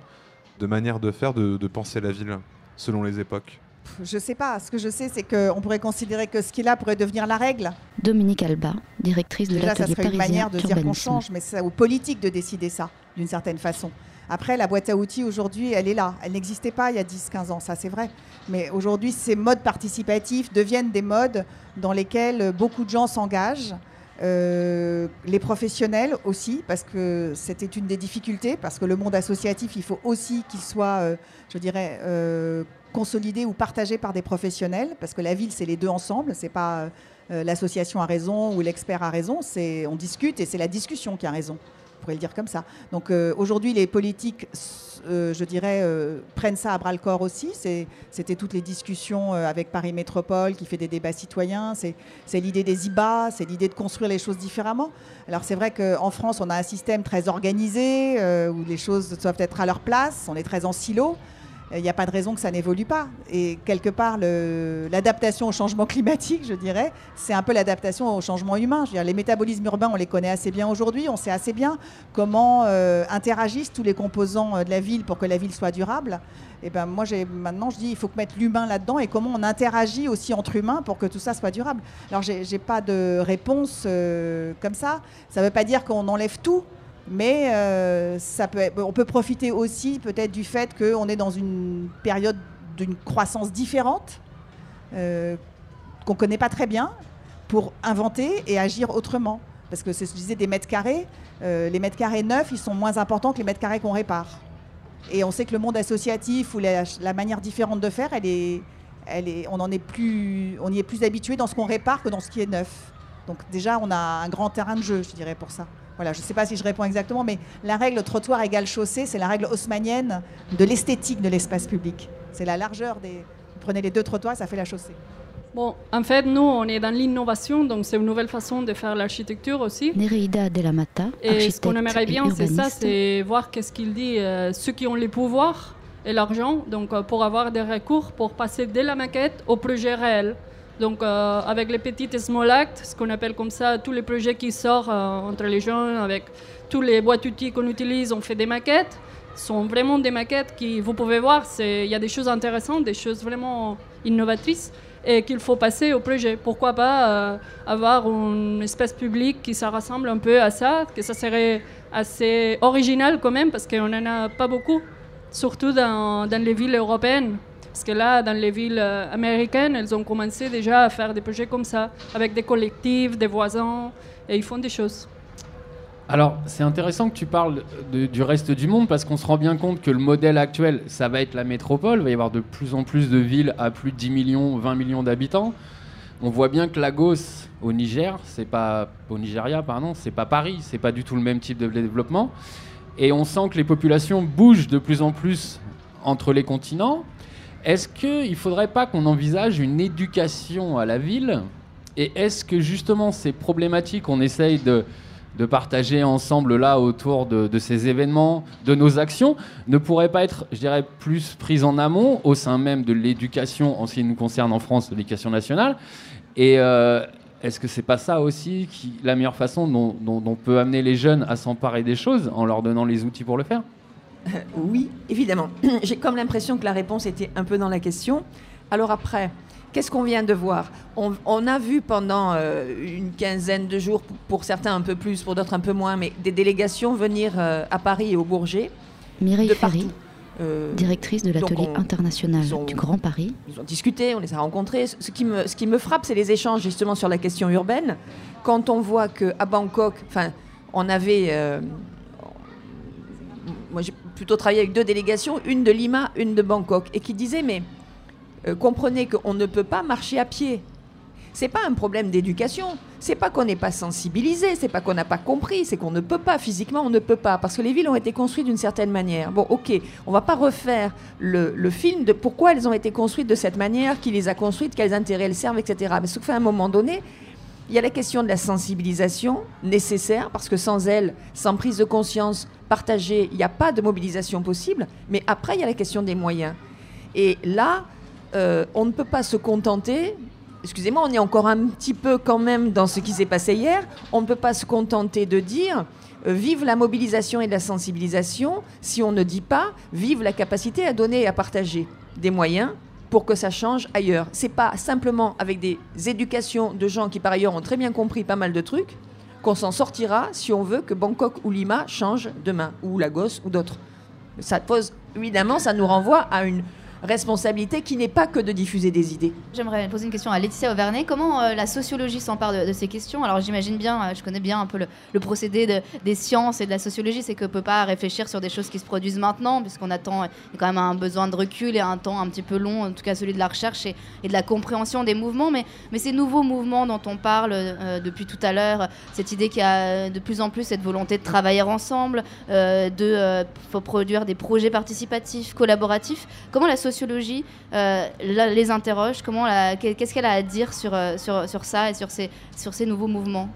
de manière de faire, de, penser la ville selon les époques? Je sais pas. Ce que je sais, c'est qu'on pourrait considérer que ce qui est là pourrait devenir la règle. Dominique Alba, directrice de l'atelier parisien ça serait une manière de dire qu'on change, mais c'est aux politiques de décider ça, d'une certaine façon. Après, la boîte à outils, aujourd'hui, elle est là. Elle n'existait pas il y a 10-15 ans, ça c'est vrai. Mais aujourd'hui, ces modes participatifs deviennent des modes dans lesquels beaucoup de gens s'engagent. Euh, les professionnels aussi, parce que c'était une des difficultés, parce que le monde associatif, il faut aussi qu'il soit, euh, je dirais, euh, consolidé ou partagé par des professionnels, parce que la ville, c'est les deux ensemble, c'est pas l'association a raison ou l'expert a raison, c'est on discute et c'est la discussion qui a raison pourrait le dire comme ça. Donc euh, aujourd'hui, les politiques, euh, je dirais, euh, prennent ça à bras le corps aussi. C'était toutes les discussions avec Paris Métropole qui fait des débats citoyens. C'est l'idée des IBA, c'est l'idée de construire les choses différemment. Alors c'est vrai qu'en France, on a un système très organisé où les choses doivent être à leur place. On est très en silo il n'y a pas de raison que ça n'évolue pas. Et quelque part, l'adaptation au changement climatique, je dirais, c'est un peu l'adaptation au changement humain. Je veux dire, les métabolismes urbains, on les connaît assez bien aujourd'hui. On sait assez bien comment euh, interagissent tous les composants euh, de la ville pour que la ville soit durable. Et ben moi, maintenant, je dis, il faut mettre l'humain là-dedans et comment on interagit aussi entre humains pour que tout ça soit durable. Alors, j'ai pas de réponse euh, comme ça. Ça ne veut pas dire qu'on enlève tout. Mais euh, on peut profiter aussi peut-être du fait qu'on est dans une période d'une croissance différente, euh, qu'on ne connaît pas très bien, pour inventer et agir autrement. Parce que c'est ce que je disais des mètres carrés. Euh, les mètres carrés neufs, ils sont moins importants que les mètres carrés qu'on répare. Et on sait que le monde associatif ou la, manière différente de faire, elle est, on, en est plus, on y est plus habitué dans ce qu'on répare que dans ce qui est neuf. Donc déjà, on a un grand terrain de jeu, je dirais, pour ça. Voilà, je ne sais pas si je réponds exactement, mais la règle trottoir égale chaussée, c'est la règle haussmannienne de l'esthétique de l'espace public. C'est la largeur des. Vous prenez les deux trottoirs, ça fait la chaussée. Bon, en fait, nous, on est dans l'innovation, donc c'est une nouvelle façon de faire l'architecture aussi. Nereida de la Mata, Et ce qu'on aimerait bien, c'est ça, c'est voir qu'est-ce qu'il dit, euh, ceux qui ont les pouvoirs et l'argent, donc euh, pour avoir des recours, pour passer de la maquette au projet réel. Donc euh, avec les petites small acts, ce qu'on appelle comme ça, tous les projets qui sortent euh, entre les jeunes, avec tous les boîtes outils qu'on utilise, on fait des maquettes. Ce sont vraiment des maquettes qui, vous pouvez voir, il y a des choses intéressantes, des choses vraiment innovatrices et qu'il faut passer au projet. Pourquoi pas euh, avoir une espèce publique qui se rassemble un peu à ça, que ça serait assez original quand même, parce qu'on n'en a pas beaucoup, surtout dans les villes européennes. Parce que là, dans les villes euh, américaines, elles ont commencé déjà à faire des projets comme ça, avec des collectifs, des voisins, et ils font des choses. Alors, c'est intéressant que tu parles du reste du monde parce qu'on se rend bien compte que le modèle actuel, ça va être la métropole. Il va y avoir de plus en plus de villes à plus de 10 millions, 20 millions d'habitants. On voit bien que Lagos, au Niger, c'est pas au Nigeria, pardon, c'est pas Paris, c'est pas du tout le même type de développement. Et on sent que les populations bougent de plus en plus entre les continents. Est-ce qu'il ne faudrait pas qu'on envisage une éducation à la ville Et est-ce que justement ces problématiques qu'on essaye de, de partager ensemble là autour de, ces événements, de nos actions, ne pourraient pas être, je dirais, plus prises en amont au sein même de l'éducation, en ce qui nous concerne en France, l'éducation nationale? Et euh, est-ce que c'est pas ça aussi qui, la meilleure façon dont, on peut amener les jeunes à s'emparer des choses en leur donnant les outils pour le faire? Oui, évidemment. J'ai comme l'impression que la réponse était un peu dans la question. Alors après, Qu'est-ce qu'on vient de voir? On, a vu pendant euh, une quinzaine de jours, pour certains un peu plus, pour d'autres un peu moins, mais des délégations venir euh, à Paris et au Bourget. Mireille Ferry, euh, directrice de l'atelier international du Grand Paris. Ils ont discuté, on les a rencontrés. Ce qui me, ce qui me frappe, c'est les échanges justement sur la question urbaine. Quand on voit qu'à Bangkok, enfin, on avait. moi, plutôt travaillé avec deux délégations, une de Lima, une de Bangkok, et qui disaient mais euh, comprenez qu'on ne peut pas marcher à pied. C'est pas un problème d'éducation. C'est pas qu'on n'est pas sensibilisé, c'est pas qu'on n'a pas compris, c'est qu'on ne peut pas physiquement, on ne peut pas parce que les villes ont été construites d'une certaine manière. Bon, ok, on va pas refaire le, film de pourquoi elles ont été construites de cette manière, qui les a construites, quels intérêts elles servent, etc. Mais ce que fait à un moment donné, il y a la question de la sensibilisation nécessaire parce que sans elle, sans prise de conscience partagée, il n'y a pas de mobilisation possible. Mais après, il y a la question des moyens. Et là, euh, on ne peut pas se contenter, excusez-moi, on est encore un petit peu quand même dans ce qui s'est passé hier, on ne peut pas se contenter de dire euh, vive la mobilisation et la sensibilisation si on ne dit pas vive la capacité à donner et à partager des moyens pour que ça change ailleurs. C'est pas simplement avec des éducations de gens qui par ailleurs ont très bien compris pas mal de trucs qu'on s'en sortira si on veut que Bangkok ou Lima changent demain, ou Lagos ou d'autres. Ça pose, évidemment, ça nous renvoie à une responsabilité qui n'est pas que de diffuser des idées. J'aimerais poser une question à Laetitia Auvernet. Comment euh, la sociologie s'empare de, ces questions? Alors j'imagine bien, euh, je connais bien un peu le, procédé des sciences et de la sociologie, c'est qu'on ne peut pas réfléchir sur des choses qui se produisent maintenant, puisqu'on attend quand même un besoin de recul et un temps un petit peu long, en tout cas celui de la recherche et, de la compréhension des mouvements. Mais, ces nouveaux mouvements dont on parle euh, depuis tout à l'heure, cette idée qu'il y a de plus en plus cette volonté de travailler ensemble, de produire des projets participatifs, collaboratifs, comment la sociologie euh, les interroge Comment Qu'est-ce qu'elle a à dire sur, euh, sur, sur, ça et sur ces, sur ces nouveaux mouvements?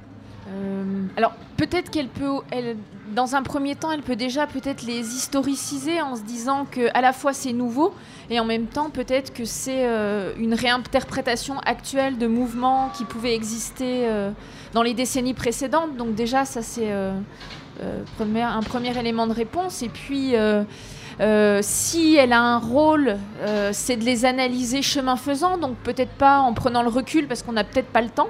Euh, alors peut-être qu'elle peut, elle, dans un premier temps, elle peut déjà peut-être les historiciser en se disant que à la fois c'est nouveau et en même temps peut-être que c'est une réinterprétation actuelle de mouvements qui pouvaient exister dans les décennies précédentes. Donc déjà ça c'est un premier élément de réponse et puis euh, si elle a un rôle, euh, c'est de les analyser chemin faisant, donc peut-être pas en prenant le recul parce qu'on n'a peut-être pas le temps,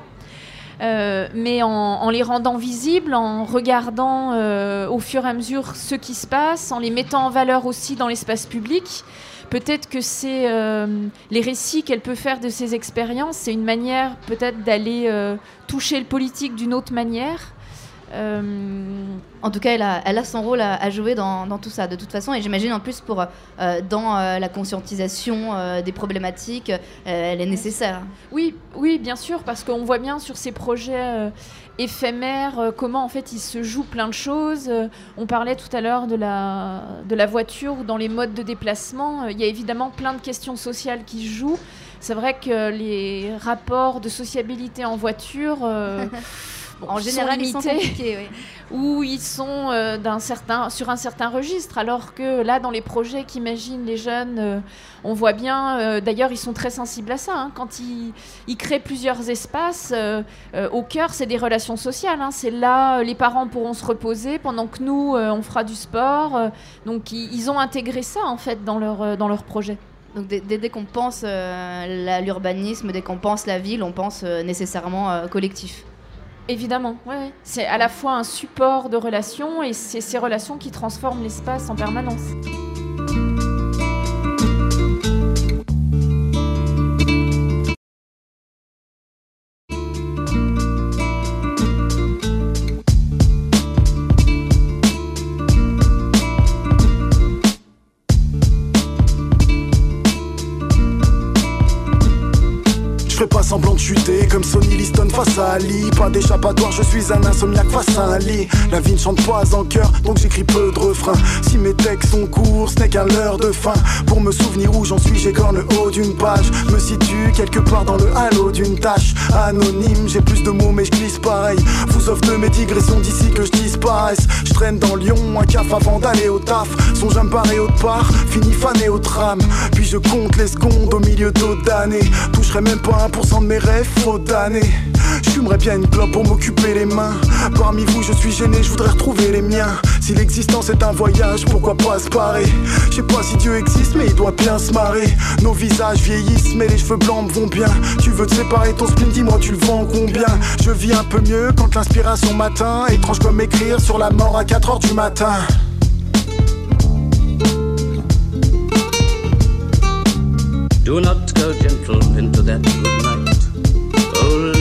euh, mais en, les rendant visibles, en regardant au fur et à mesure ce qui se passe, en les mettant en valeur aussi dans l'espace public. Peut-être que c'est les récits qu'elle peut faire de ses expériences, c'est une manière peut-être d'aller toucher le politique d'une autre manière. Euh, en tout cas, elle a, elle a son rôle à, jouer dans, tout ça, de toute façon. Et j'imagine en plus pour euh, dans euh, la conscientisation des problématiques, elle est nécessaire. Oui, oui, bien sûr, parce qu'on voit bien sur ces projets éphémères comment en fait il se joue plein de choses. on parlait tout à l'heure de la, de la voiture dans les modes de déplacement. Il y a évidemment plein de questions sociales qui se jouent. C'est vrai que les rapports de sociabilité en voiture en général, ils sont compliqués, ils sont euh, d'un certain, sur un certain registre, alors que là, dans les projets qu'imaginent les jeunes, euh, on voit bien, euh, d'ailleurs, ils sont très sensibles à ça. Hein. quand ils, ils, créent plusieurs espaces, au cœur, c'est des relations sociales. Hein. c'est là, les parents pourront se reposer pendant que nous, on fera du sport. donc, ils, ont intégré ça, en fait, dans leur, dans leur projet. Donc dès, dès qu'on pense l'urbanisme, dès qu'on pense la ville, on pense nécessairement collectif. Évidemment, ouais, c'est à la fois un support de relations et c'est ces relations qui transforment l'espace en permanence. Je ferai pas semblant de chuter comme Sony. Face à Ali. Pas d'échappatoire, je suis un insomniaque face à un lit. La vie ne chante pas en cœur, donc j'écris peu de refrains. Si mes textes sont courts, ce n'est qu'un leurre de fin. Pour me souvenir où j'en suis, j'écorne le haut d'une page. Me situe quelque part dans le halo d'une tâche. Anonyme, j'ai plus de mots, mais je glisse pareil. Vous offre de mes digressions d'ici que je disparaisse. Je traîne dans Lyon, un caf avant d'aller au taf. Songe à me barrer autre part, fini fané au tram. Puis je compte les secondes au milieu d'autres d'années. Toucherai même pas 1% de mes rêves, faut d'années. J'fumerais bien une clope pour m'occuper les mains. Parmi vous, je suis gêné, je voudrais retrouver les miens. Si l'existence est un voyage, pourquoi pas se parer? Je sais pas si Dieu existe, mais il doit bien se marrer. Nos visages vieillissent, mais les cheveux blancs vont bien. Tu veux te séparer ton spleen, dis-moi, tu le vends combien? Je vis un peu mieux quand l'inspiration m'atteint. Étrange comme écrire sur la mort à 4h du matin. Do not go that good night.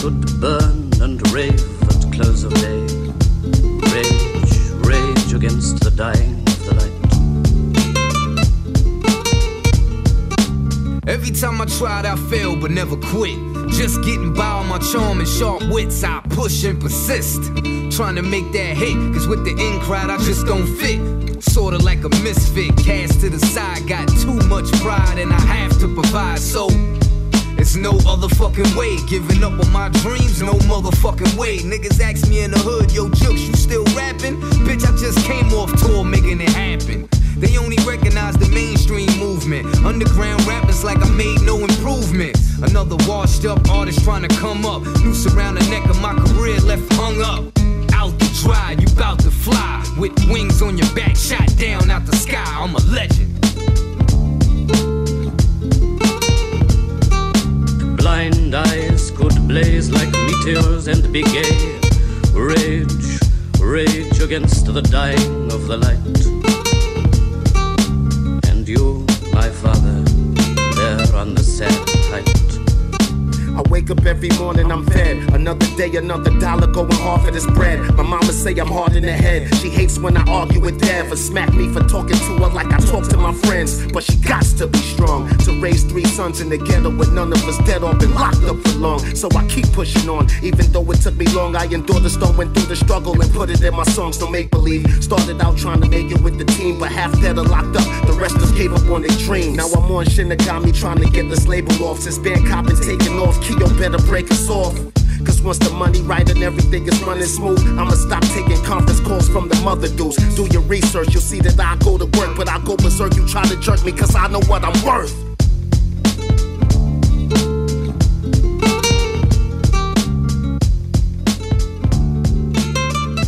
Should burn and rave at close of day. Rage, rage against the dying of the light. Every time I tried, I failed, but never quit. Just getting by on my charm and sharp wits, I push and persist. Trying to make that hit, cause with the in crowd, I just don't fit. Sorta like a misfit, cast to the side. Got too much pride and I have to provide. So it's no other fucking way. Giving up on my dreams, no motherfucking way. Niggas ask me in the hood, yo, Jukes, you still rapping? Bitch, I just came off tour making it happen. They only recognize the mainstream movement. Underground rappers like I made no improvement. Another washed up artist trying to come up. Noose around the neck of my career left hung up out to dry, you bout to fly with wings on your back, shot down out the sky. I'm a legend. Blind eyes could blaze like meteors and be gay. Rage, rage against the dying of the light. And you, my father, there on the sad height. I wake up every morning, I'm fed. Another day, another dollar going hard for this bread. My mama say I'm hard in the head. She hates when I argue with Dev or smack me for talking to her like I talk to my friends. But she got to be strong to raise three sons in the ghetto with none of us dead or been locked up for long. So I keep pushing on, even though it took me long. I endured the storm, went through the struggle, and put it in my songs to make believe. Started out trying to make it with the team, but half dead or locked up. The rest us gave up on their dreams. Now I'm on Shinigami trying to get this label off. Since band cop is taking off, Kyo better break us off. Cause once the money right and everything is running smooth, I'ma stop taking conference calls from the mother dudes. Do your research, you'll see that I go to work, but I go berserk. You try to jerk me cause I know what I'm worth.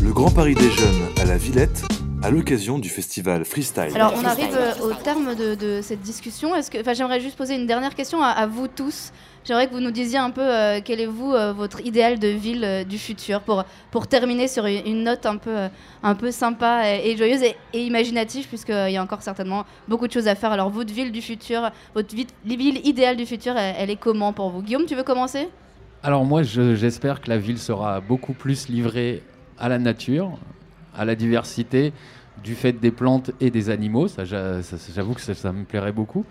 Le Grand Paris des Jeunes à la Villette à l'occasion du festival Freestyle. Alors on arrive euh, au terme de, de cette discussion. Est-ce que, enfin, j'aimerais juste poser une dernière question à, à vous tous. J'aimerais que vous nous disiez un peu euh, quel est vous euh, votre idéal de ville euh, du futur pour pour terminer sur une, une note un peu euh, un peu sympa et, et joyeuse et, et imaginative puisqu'il y a encore certainement beaucoup de choses à faire. Alors votre ville du futur, votre vi- ville idéale du futur, elle, elle est comment pour vous? Guillaume, tu veux commencer? Alors moi, je- j'espère que la ville sera beaucoup plus livrée à la nature, à la diversité, du fait des plantes et des animaux. Ça, j'a- ça- j'avoue que ça, ça me plairait beaucoup.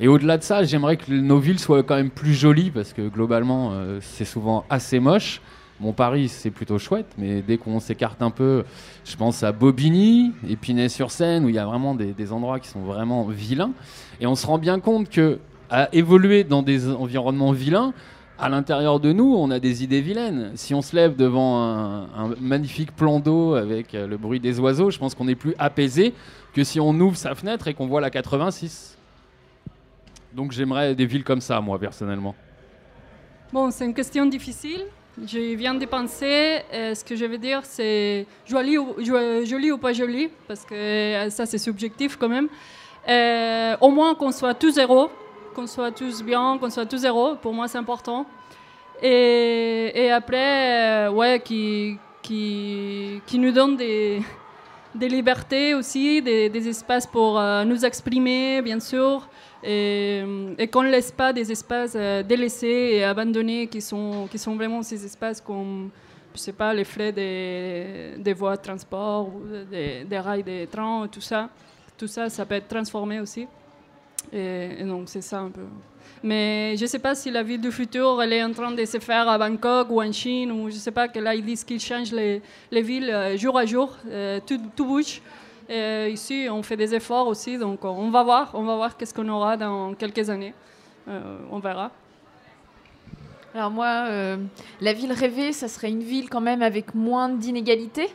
Et au-delà de ça, j'aimerais que nos villes soient quand même plus jolies parce que globalement, euh, c'est souvent assez moche. Mon Paris, c'est plutôt chouette, mais dès qu'on s'écarte un peu, je pense à Bobigny, Épinay-sur-Seine, où il y a vraiment des, des endroits qui sont vraiment vilains. Et on se rend bien compte que à évoluer dans des environnements vilains, à l'intérieur de nous, on a des idées vilaines. Si on se lève devant un, magnifique plan d'eau avec euh, le bruit des oiseaux, je pense qu'on est plus apaisé que si on ouvre sa fenêtre et qu'on voit la 86. Donc j'aimerais des villes comme ça, moi, personnellement. Bon, c'est une question difficile. Je viens de penser. euh, ce que je veux dire, c'est joli ou, pas joli, parce que euh, ça, c'est subjectif quand même. Au moins qu'on soit tous zéro, qu'on soit tous bien, qu'on soit tous zéro. Pour moi, c'est important. Et, après, euh, ouais, qui, qui, nous donne des, libertés aussi, des, espaces pour euh, nous exprimer, bien sûr, et, qu'on ne laisse pas des espaces euh, délaissés et abandonnés qui sont, qui sont vraiment ces espaces comme, je sais pas, les flets des, voies de transport, des, des rails des trains, tout ça. Tout ça, ça peut être transformé aussi. Et, donc, c'est ça un peu. Mais je ne sais pas si la ville du futur elle est en train de se faire à Bangkok ou en Chine, ou je ne sais pas, que là ils disent qu'ils changent les, les, villes euh, jour à jour, euh, tout, bouge. Et ici, on fait des efforts aussi, donc on va voir, on va voir qu'est-ce qu'on aura dans quelques années. on verra. Alors moi, la ville rêvée, ça serait une ville quand même avec moins d'inégalités.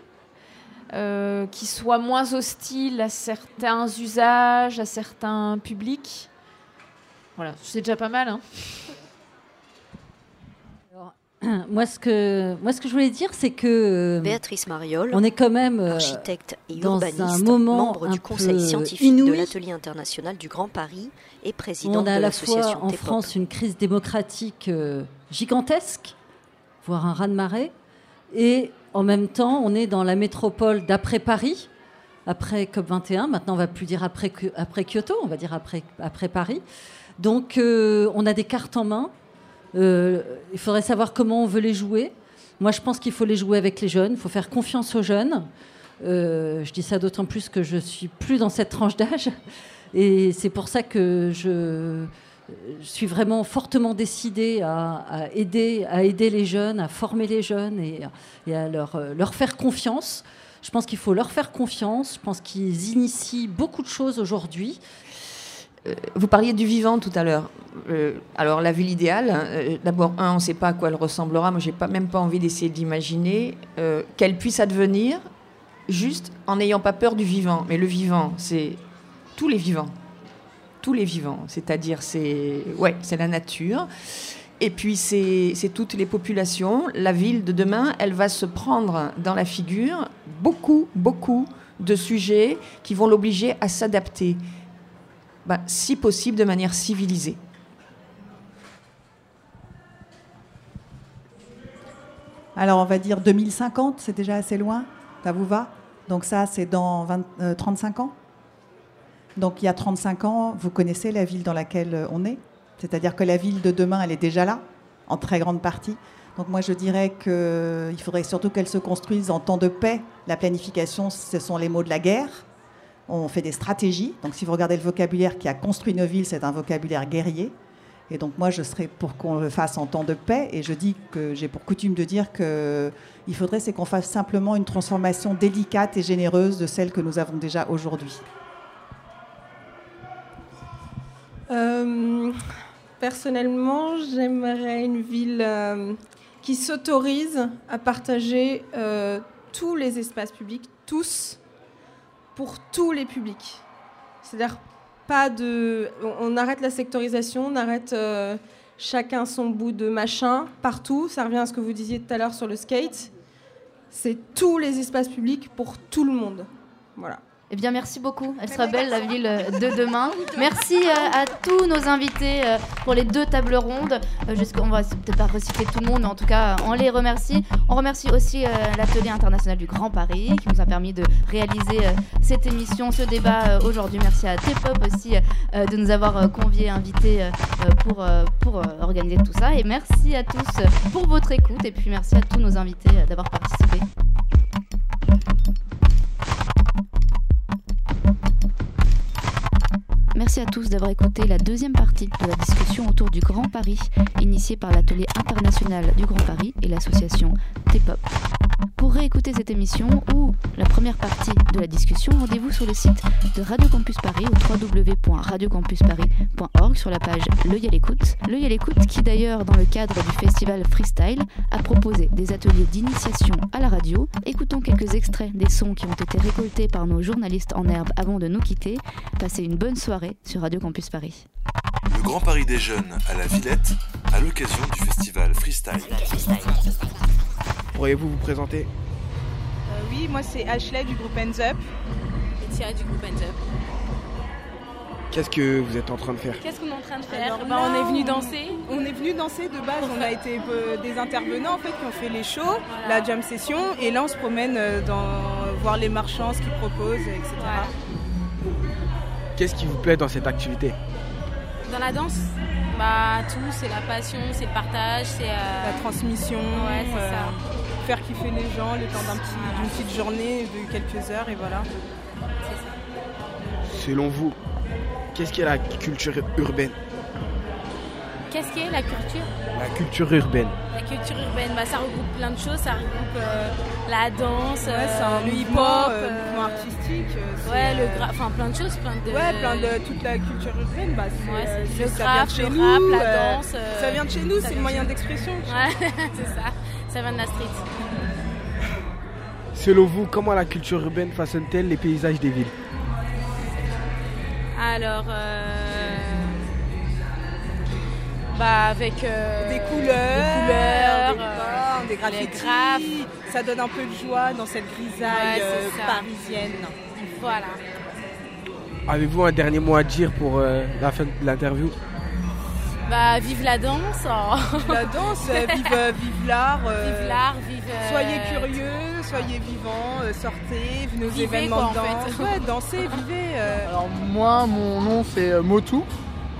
Euh, qui soit moins hostile à certains usages, à certains publics. Voilà, c'est déjà pas mal. Hein. moi, ce que, moi, ce que je voulais dire, c'est que. Euh, Béatrice Mariol, on est quand même. Euh, architecte et dans urbaniste, un moment membre du conseil scientifique de l'Atelier international du Grand Paris et président on a de à la l'association fois en France une crise démocratique gigantesque, voire un raz-de-marée, et en même temps, on est dans la métropole d'après Paris, après COP21. Maintenant, on va plus dire après, Kyoto, on va dire après, Paris. Donc, euh, on a des cartes en main. Euh, il faudrait savoir comment on veut les jouer. Moi, je pense qu'il faut les jouer avec les jeunes. Il faut faire confiance aux jeunes. Euh, je dis ça d'autant plus que je suis plus dans cette tranche d'âge. Et c'est pour ça que je, je suis vraiment fortement décidée à, aider, à aider les jeunes, à former les jeunes et, à leur, euh, leur, faire confiance. Je pense qu'il faut leur faire confiance. Je pense qu'ils initient beaucoup de choses aujourd'hui. Euh, vous parliez du vivant tout à l'heure. Euh, alors la ville idéale, hein, d'abord un, on ne sait pas à quoi elle ressemblera. Moi, j'ai pas même pas envie d'essayer d'imaginer qu'elle puisse advenir juste en n'ayant pas peur du vivant. Mais le vivant, c'est tous les vivants tous les vivants, c'est-à-dire c'est ouais, la nature. Et puis c'est toutes les populations. La ville de demain, elle va se prendre dans la figure beaucoup, beaucoup de sujets qui vont l'obliger à s'adapter, ben, si possible de manière civilisée. Alors on va dire 2050, c'est déjà assez loin, ça vous va? Donc ça c'est dans 35 euh, ans? Donc il y a 35 ans, vous connaissez la ville dans laquelle euh, on est. C'est-à-dire que la ville de demain, elle est déjà là, en très grande partie. Donc moi, je dirais qu'il euh, faudrait surtout qu'elle se construise en temps de paix. La planification, ce sont les mots de la guerre. On fait des stratégies. Donc si vous regardez le vocabulaire qui a construit nos villes, c'est un vocabulaire guerrier. Et donc moi, je serais pour qu'on le fasse en temps de paix. Et je dis que j'ai pour coutume de dire qu'il faudrait c'est qu'on fasse simplement une transformation délicate et généreuse de celle que nous avons déjà aujourd'hui. Euh, personnellement, j'aimerais une ville euh, qui s'autorise à partager euh, tous les espaces publics, tous, pour tous les publics. C'est-à-dire pas de, on, arrête la sectorisation, on arrête chacun son bout de machin partout. Ça revient à ce que vous disiez tout à l'heure sur le skate. C'est tous les espaces publics pour tout le monde. Voilà. Eh bien, merci beaucoup. Elle sera belle, la ville de demain. Merci euh, à tous nos invités euh, pour les deux tables rondes. Euh, on va peut-être pas reciter tout le monde, mais en tout cas, on les remercie. On remercie aussi l'Atelier international du Grand Paris qui nous a permis de réaliser cette émission, ce débat aujourd'hui. Merci à T-Pop aussi de nous avoir conviés, invités pour, pour organiser tout ça. Et merci à tous pour votre écoute. Et puis, merci à tous nos invités d'avoir participé. Merci à tous d'avoir écouté la deuxième partie de la discussion autour du Grand Paris, initiée par l'Atelier international du Grand Paris et l'association T-Pop. Pour réécouter cette émission ou la première partie de la discussion, rendez-vous sur le site de Radio Campus Paris au www.radiocampusparis.org sur la page L'œil à l'écoute. L'œil à l'écoute qui d'ailleurs dans le cadre du festival Freestyle a proposé des ateliers d'initiation à la radio. Écoutons quelques extraits des sons qui ont été récoltés par nos journalistes en herbe avant de nous quitter. Passez une bonne soirée sur Radio Campus Paris. Le Grand Paris des Jeunes à la Villette à l'occasion du festival Freestyle. Pourriez-vous vous présenter? Euh, Oui, moi c'est Ashley du groupe Ends Up. Et Thierry du groupe Ends Up. Qu'est-ce que vous êtes en train de faire? Qu'est-ce qu'on est en train de faire? Bah, On est venu danser. On est venu danser de base. On a été euh, des intervenants en fait qui ont fait les shows, la jam session, et là on se promène euh, dans voir les marchands, ce qu'ils proposent, etc. Qu'est-ce qui vous plaît dans cette activité Dans la danse? Bah, tout, c'est la passion, c'est le partage, c'est. La transmission. Ouais, c'est ça faire kiffer les gens le temps d'une petite journée de quelques heures et voilà. Selon vous, qu'est-ce qu'est la culture urbaine? Qu'est-ce qui est la culture? La culture urbaine. La culture urbaine, bah, ça regroupe plein de choses. Ça regroupe euh, la danse, Ouais, euh, le hip-hop, euh, euh, mouvement artistique. euh, ouais, le gra- enfin plein de choses, plein de. Ouais, plein de toute la culture urbaine. Bah, c'est, Ouais, c'est le ça vient de graphe, chez le nous, rap, la danse, euh, ça vient de chez nous, c'est le moyen de- d'expression. Ouais, c'est ça. Ça vient de la street. Selon vous, comment la culture urbaine façonne-t-elle les paysages des villes? Alors, euh, bah avec euh, Des couleurs, des couleurs, des, euh, des graphes. Ça donne un peu de joie dans cette grisaille Ouais, euh, parisienne. Voilà. Avez-vous un dernier mot à dire pour euh, la fin de l'interview? Bah vive la danse. oh. Vive la danse, euh, vive, euh, vive l'art. euh, Vive l'art, vive. euh, Soyez curieux, soyez vivants, euh, sortez, venez aux Vivez, événements quoi, de en danse. fait. Ouais, dansez, vivez. euh. Alors moi, mon nom c'est euh, Motu. Euh,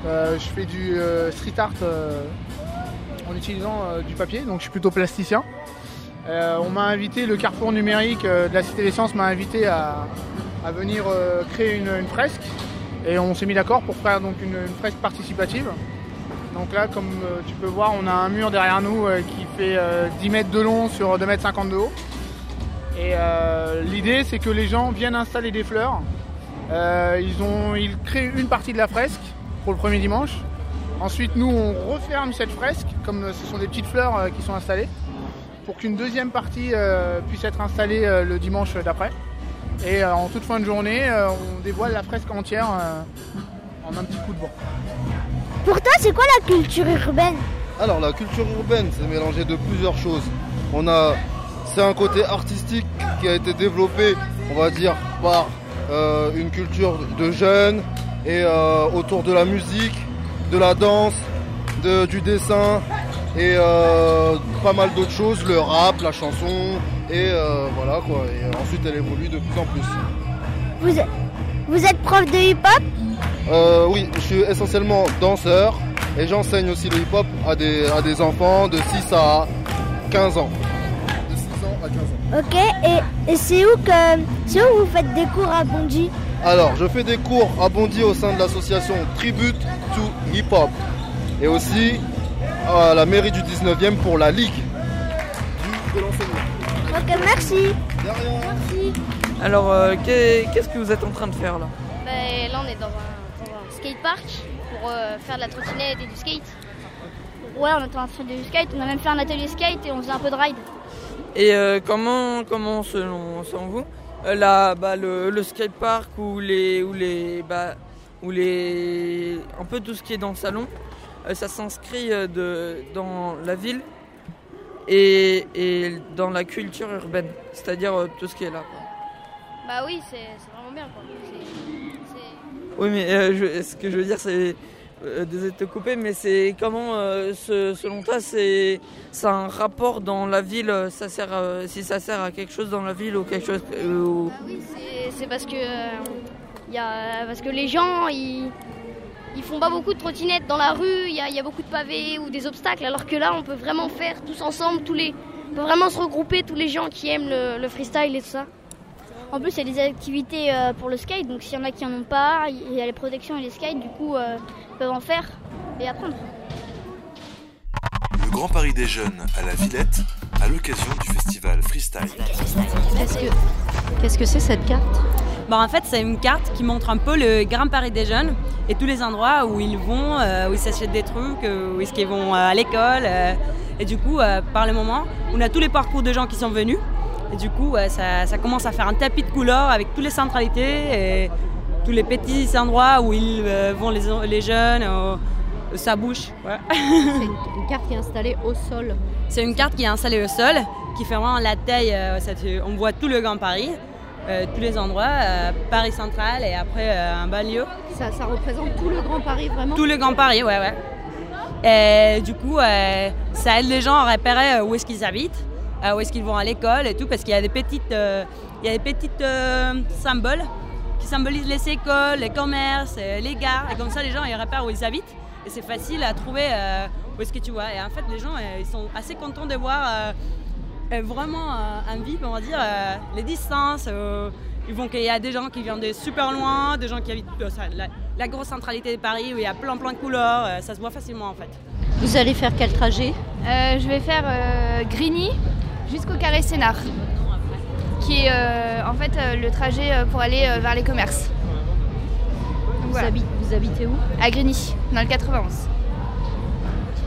je fais du euh, street art euh, en utilisant euh, du papier, donc je suis plutôt plasticien. Euh, on m'a invité, le carrefour numérique euh, de la Cité des Sciences m'a invité à, venir euh, créer une, fresque. Et on s'est mis d'accord pour faire donc une, fresque participative. Donc là, comme euh, tu peux voir, on a un mur derrière nous euh, qui fait euh, 10 mètres de long sur 2 mètres 50 de haut. Et euh, l'idée, c'est que les gens viennent installer des fleurs. Euh, ils, ont, ils créent une partie de la fresque pour le premier dimanche. Ensuite, nous, on referme cette fresque, comme euh, ce sont des petites fleurs euh, qui sont installées, pour qu'une deuxième partie euh, puisse être installée euh, le dimanche d'après. Et euh, en toute fin de journée, euh, on dévoile la fresque entière euh, en un petit coup de vent. Pour toi, c'est quoi la culture urbaine? Alors la culture urbaine, c'est mélangé de plusieurs choses. On a, c'est un côté artistique qui a été développé, on va dire, par euh, une culture de jeunes et euh, autour de la musique, de la danse, de- du dessin et euh, pas mal d'autres choses, le rap, la chanson et euh, voilà quoi. Et ensuite, elle évolue de plus en plus. vous, êtes- vous êtes prof de hip-hop? Euh, oui, je suis essentiellement danseur et j'enseigne aussi le hip-hop à des, à des enfants de 6 à 15 ans. De 6 ans à 15 ans. Ok, et, et c'est où que c'est où vous faites des cours à Bondy? Alors, je fais des cours à Bondy au sein de l'association Tribute to Hip Hop et aussi à la mairie du 19e pour la Ligue du- de l'enseignement. Ok, merci. Merci. Alors, euh, qu'est- qu'est-ce que vous êtes en train de faire là Ben, là, on est dans un, dans un skatepark pour euh, faire de la trottinette et du skate. Ouais, on est en train de faire du skate. On a même fait un atelier skate et on faisait un peu de ride. Et euh, comment, comment selon, selon vous, la, bah, le, le skatepark ou les, ou les, bah, ou les, un peu tout ce qui est dans le salon, euh, ça s'inscrit euh, de, dans la ville et, et dans la culture urbaine, c'est-à-dire euh, tout ce qui est là. quoi. Bah oui, c'est vraiment bien. Quoi. Oui, mais euh, je- ce que je veux dire, c'est. Euh, désolé de te couper, mais c'est comment, euh, selon toi, c'est un rapport dans la ville, euh, ça sert à- si ça sert à quelque chose dans la ville ou quelque chose. euh, ou- c'est- parce que euh, parce que les gens ils ils font pas beaucoup de trottinettes dans la rue. Il y a, y a beaucoup de pavés ou des obstacles. Alors que là, on peut vraiment faire tous ensemble, tous les, on peut vraiment se regrouper tous les gens qui aiment le, le freestyle et tout ça. En plus, il y a des activités euh, pour le skate, donc s'il y en a qui en ont pas, il y a les protections et les skates, du coup, euh, peuvent en faire et apprendre. Le Grand Paris des Jeunes à la Villette à l'occasion du festival Freestyle. Qu'est-ce que qu'est-ce que c'est cette carte? Bon, en fait, c'est une carte qui montre un peu le Grand Paris des jeunes et tous les endroits où ils vont, euh, où ils s'achètent des trucs, euh, où est-ce qu'ils vont euh, à l'école. et du coup, par le moment, on a tous les parcours de gens qui sont venus. Et du coup, ça, ça commence à faire un tapis de couleurs avec toutes les centralités et tous les petits endroits où ils euh, vont les, les jeunes. euh, ça bouge. ouais. C'est une carte qui est installée au sol. C'est une carte qui est installée au sol, qui fait vraiment la taille. euh, ça on voit tout le Grand Paris, euh, tous les endroits, euh, Paris central et après euh, un banlieue. Ça, ça représente tout le Grand Paris vraiment? Tout le Grand Paris, ouais, ouais. Et du coup, ça aide les gens à repérer où est-ce qu'ils habitent, où est-ce qu'ils vont à l'école et tout, parce qu'il y a des petites, il y a des petites symboles qui symbolisent les écoles, les commerces, euh, les gares, et comme ça, les gens ils repèrent où ils habitent, et c'est facile à trouver euh, où est-ce que tu vois. Et en fait, les gens euh, ils sont assez contents de voir euh, vraiment euh, en vie, on va dire, euh, les distances. euh, ils vont qu'il y a des gens qui viennent de super loin, des gens qui habitent euh, ça, la, la grosse centralité de Paris où il y a plein plein de couleurs, euh, ça se voit facilement en fait. Vous allez faire quel trajet? Euh, Je vais faire euh, Grigny jusqu'au Carré Sénard, qui est euh, en fait euh, le trajet euh, pour aller vers les commerces. vous, habitez, vous habitez où? À Grigny, dans le 91.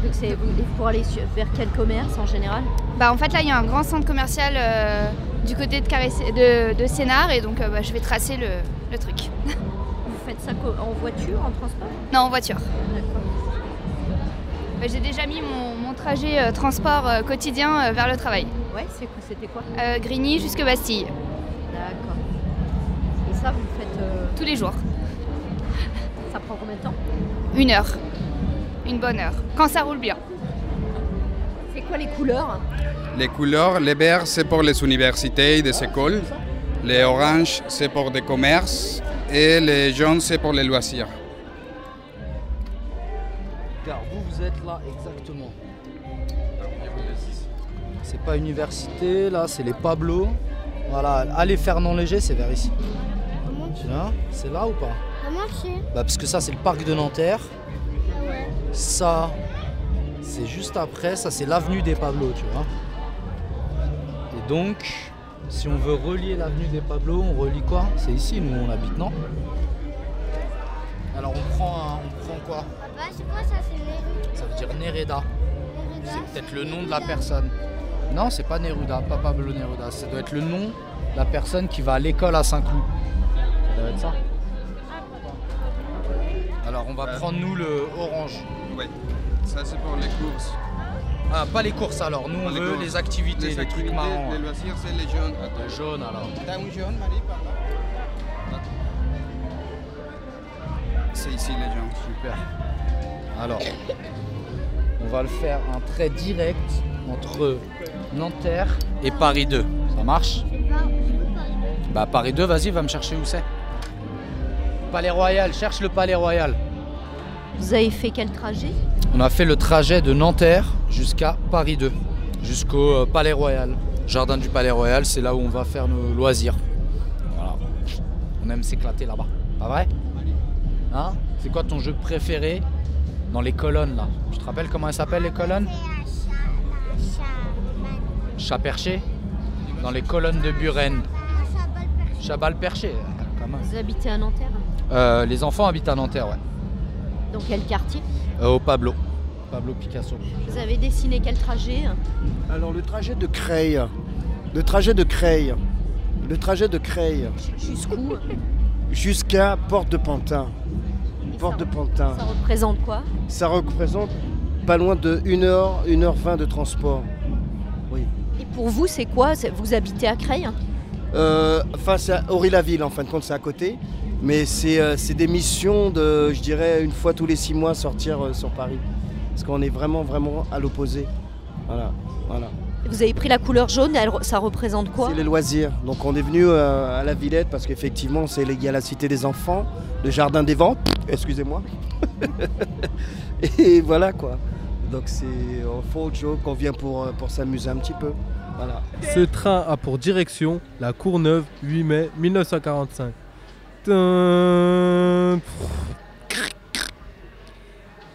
Donc c'est vous- pour aller sur- vers quel commerce en général? Bah, en fait, là, il y a un grand centre commercial euh, du côté de, Carré, de, de Sénart, et donc euh, bah, je vais tracer le, le truc. Vous faites ça co- en voiture, en transport? Non, en voiture. Bah, J'ai déjà mis mon, mon trajet euh, transport euh, quotidien euh, vers le travail. Ouais, c'est quoi- c'était quoi Euh, Grigny jusque Bastille. D'accord. Et ça, vous le faites euh, Tous les jours. Ça prend combien de temps Une heure. Une bonne heure. Quand ça roule bien. C'est quoi les couleurs Les couleurs, les verts, c'est pour les universités et les écoles. Les oranges, c'est pour des commerces. Et les jaunes, c'est pour les loisirs. Car vous, vous êtes là exactement. C'est pas université, là, c'est les Pablo. Voilà, allez Fernand Léger, c'est vers ici. Tu vois C'est là ou pas Comment Bah parce que ça c'est le parc de Nanterre. Ça, c'est juste après, ça c'est l'avenue des Pablos, tu vois. Et donc, si on veut relier l'avenue des Pablos, on relie quoi? C'est ici, nous on habite, non? Alors on prend, un- on prend quoi? Papa, c'est quoi ça C'est. Ça veut dire Nereda. Neruda, C'est peut-être le nom de la personne. Non, c'est pas Neruda, pas Pablo Neruda. Ça doit être le nom de la personne qui va à l'école à Saint-Cloud. Ça doit être ça. Alors on va prendre nous le orange. Oui, ça c'est pour les courses. Ah, pas les courses alors. Nous on les veut courses. les activités, Les les, trucs activités, marrants. les loisirs, c'est les jaunes. Les jaunes alors. T'as un jaune, Marie, par là C'est ici les jaunes. Super. Alors, on va le faire un trait direct entre Nanterre et Paris 2. Ça marche Bah Paris 2, vas-y, va me chercher où c'est. Palais Royal, cherche le Palais Royal. Vous avez fait quel trajet? On a fait le trajet de Nanterre jusqu'à Paris 2, jusqu'au euh, Palais Royal. Jardin du Palais Royal, c'est là où on va faire nos loisirs. Voilà. On aime s'éclater là-bas. Pas vrai? Hein? C'est quoi ton jeu préféré dans les colonnes là? Tu te rappelles comment elles s'appellent les colonnes? Chat perché Dans les colonnes de Buren. Chabal perché. quand même. Vous habitez à Nanterre Euh, les enfants habitent à Nanterre, ouais. Dans quel quartier Euh, au Pablo. Pablo Picasso. Vous avez dessiné quel trajet Alors le trajet de Creil, le trajet de Creil, le trajet de Creil. Jusqu'où Jusqu'à Porte de Pantin. Porte de Pantin. Ça représente quoi Ça représente pas loin de 1h, 1h20 de transport. Et pour vous, c'est quoi Vous habitez à Creil Euh, enfin, c'est à Aury-la-Ville, en fin de compte, c'est à côté. Mais c'est euh, c'est des missions de, je dirais, une fois tous les six mois sortir euh, sur Paris. Parce qu'on est vraiment, vraiment à l'opposé. Voilà, voilà. Vous avez pris la couleur jaune, elle- ça représente quoi C'est les loisirs. Donc on est venu euh, à la Villette parce qu'effectivement, c'est il y a la Cité des Enfants, le Jardin des Vents, excusez-moi. Et voilà quoi. Donc c'est un faux joke qu'on vient pour, euh, pour s'amuser un petit peu. Voilà. Ce train a pour direction la Courneuve, 8 mai 1945. Tum,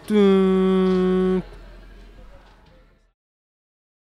tum,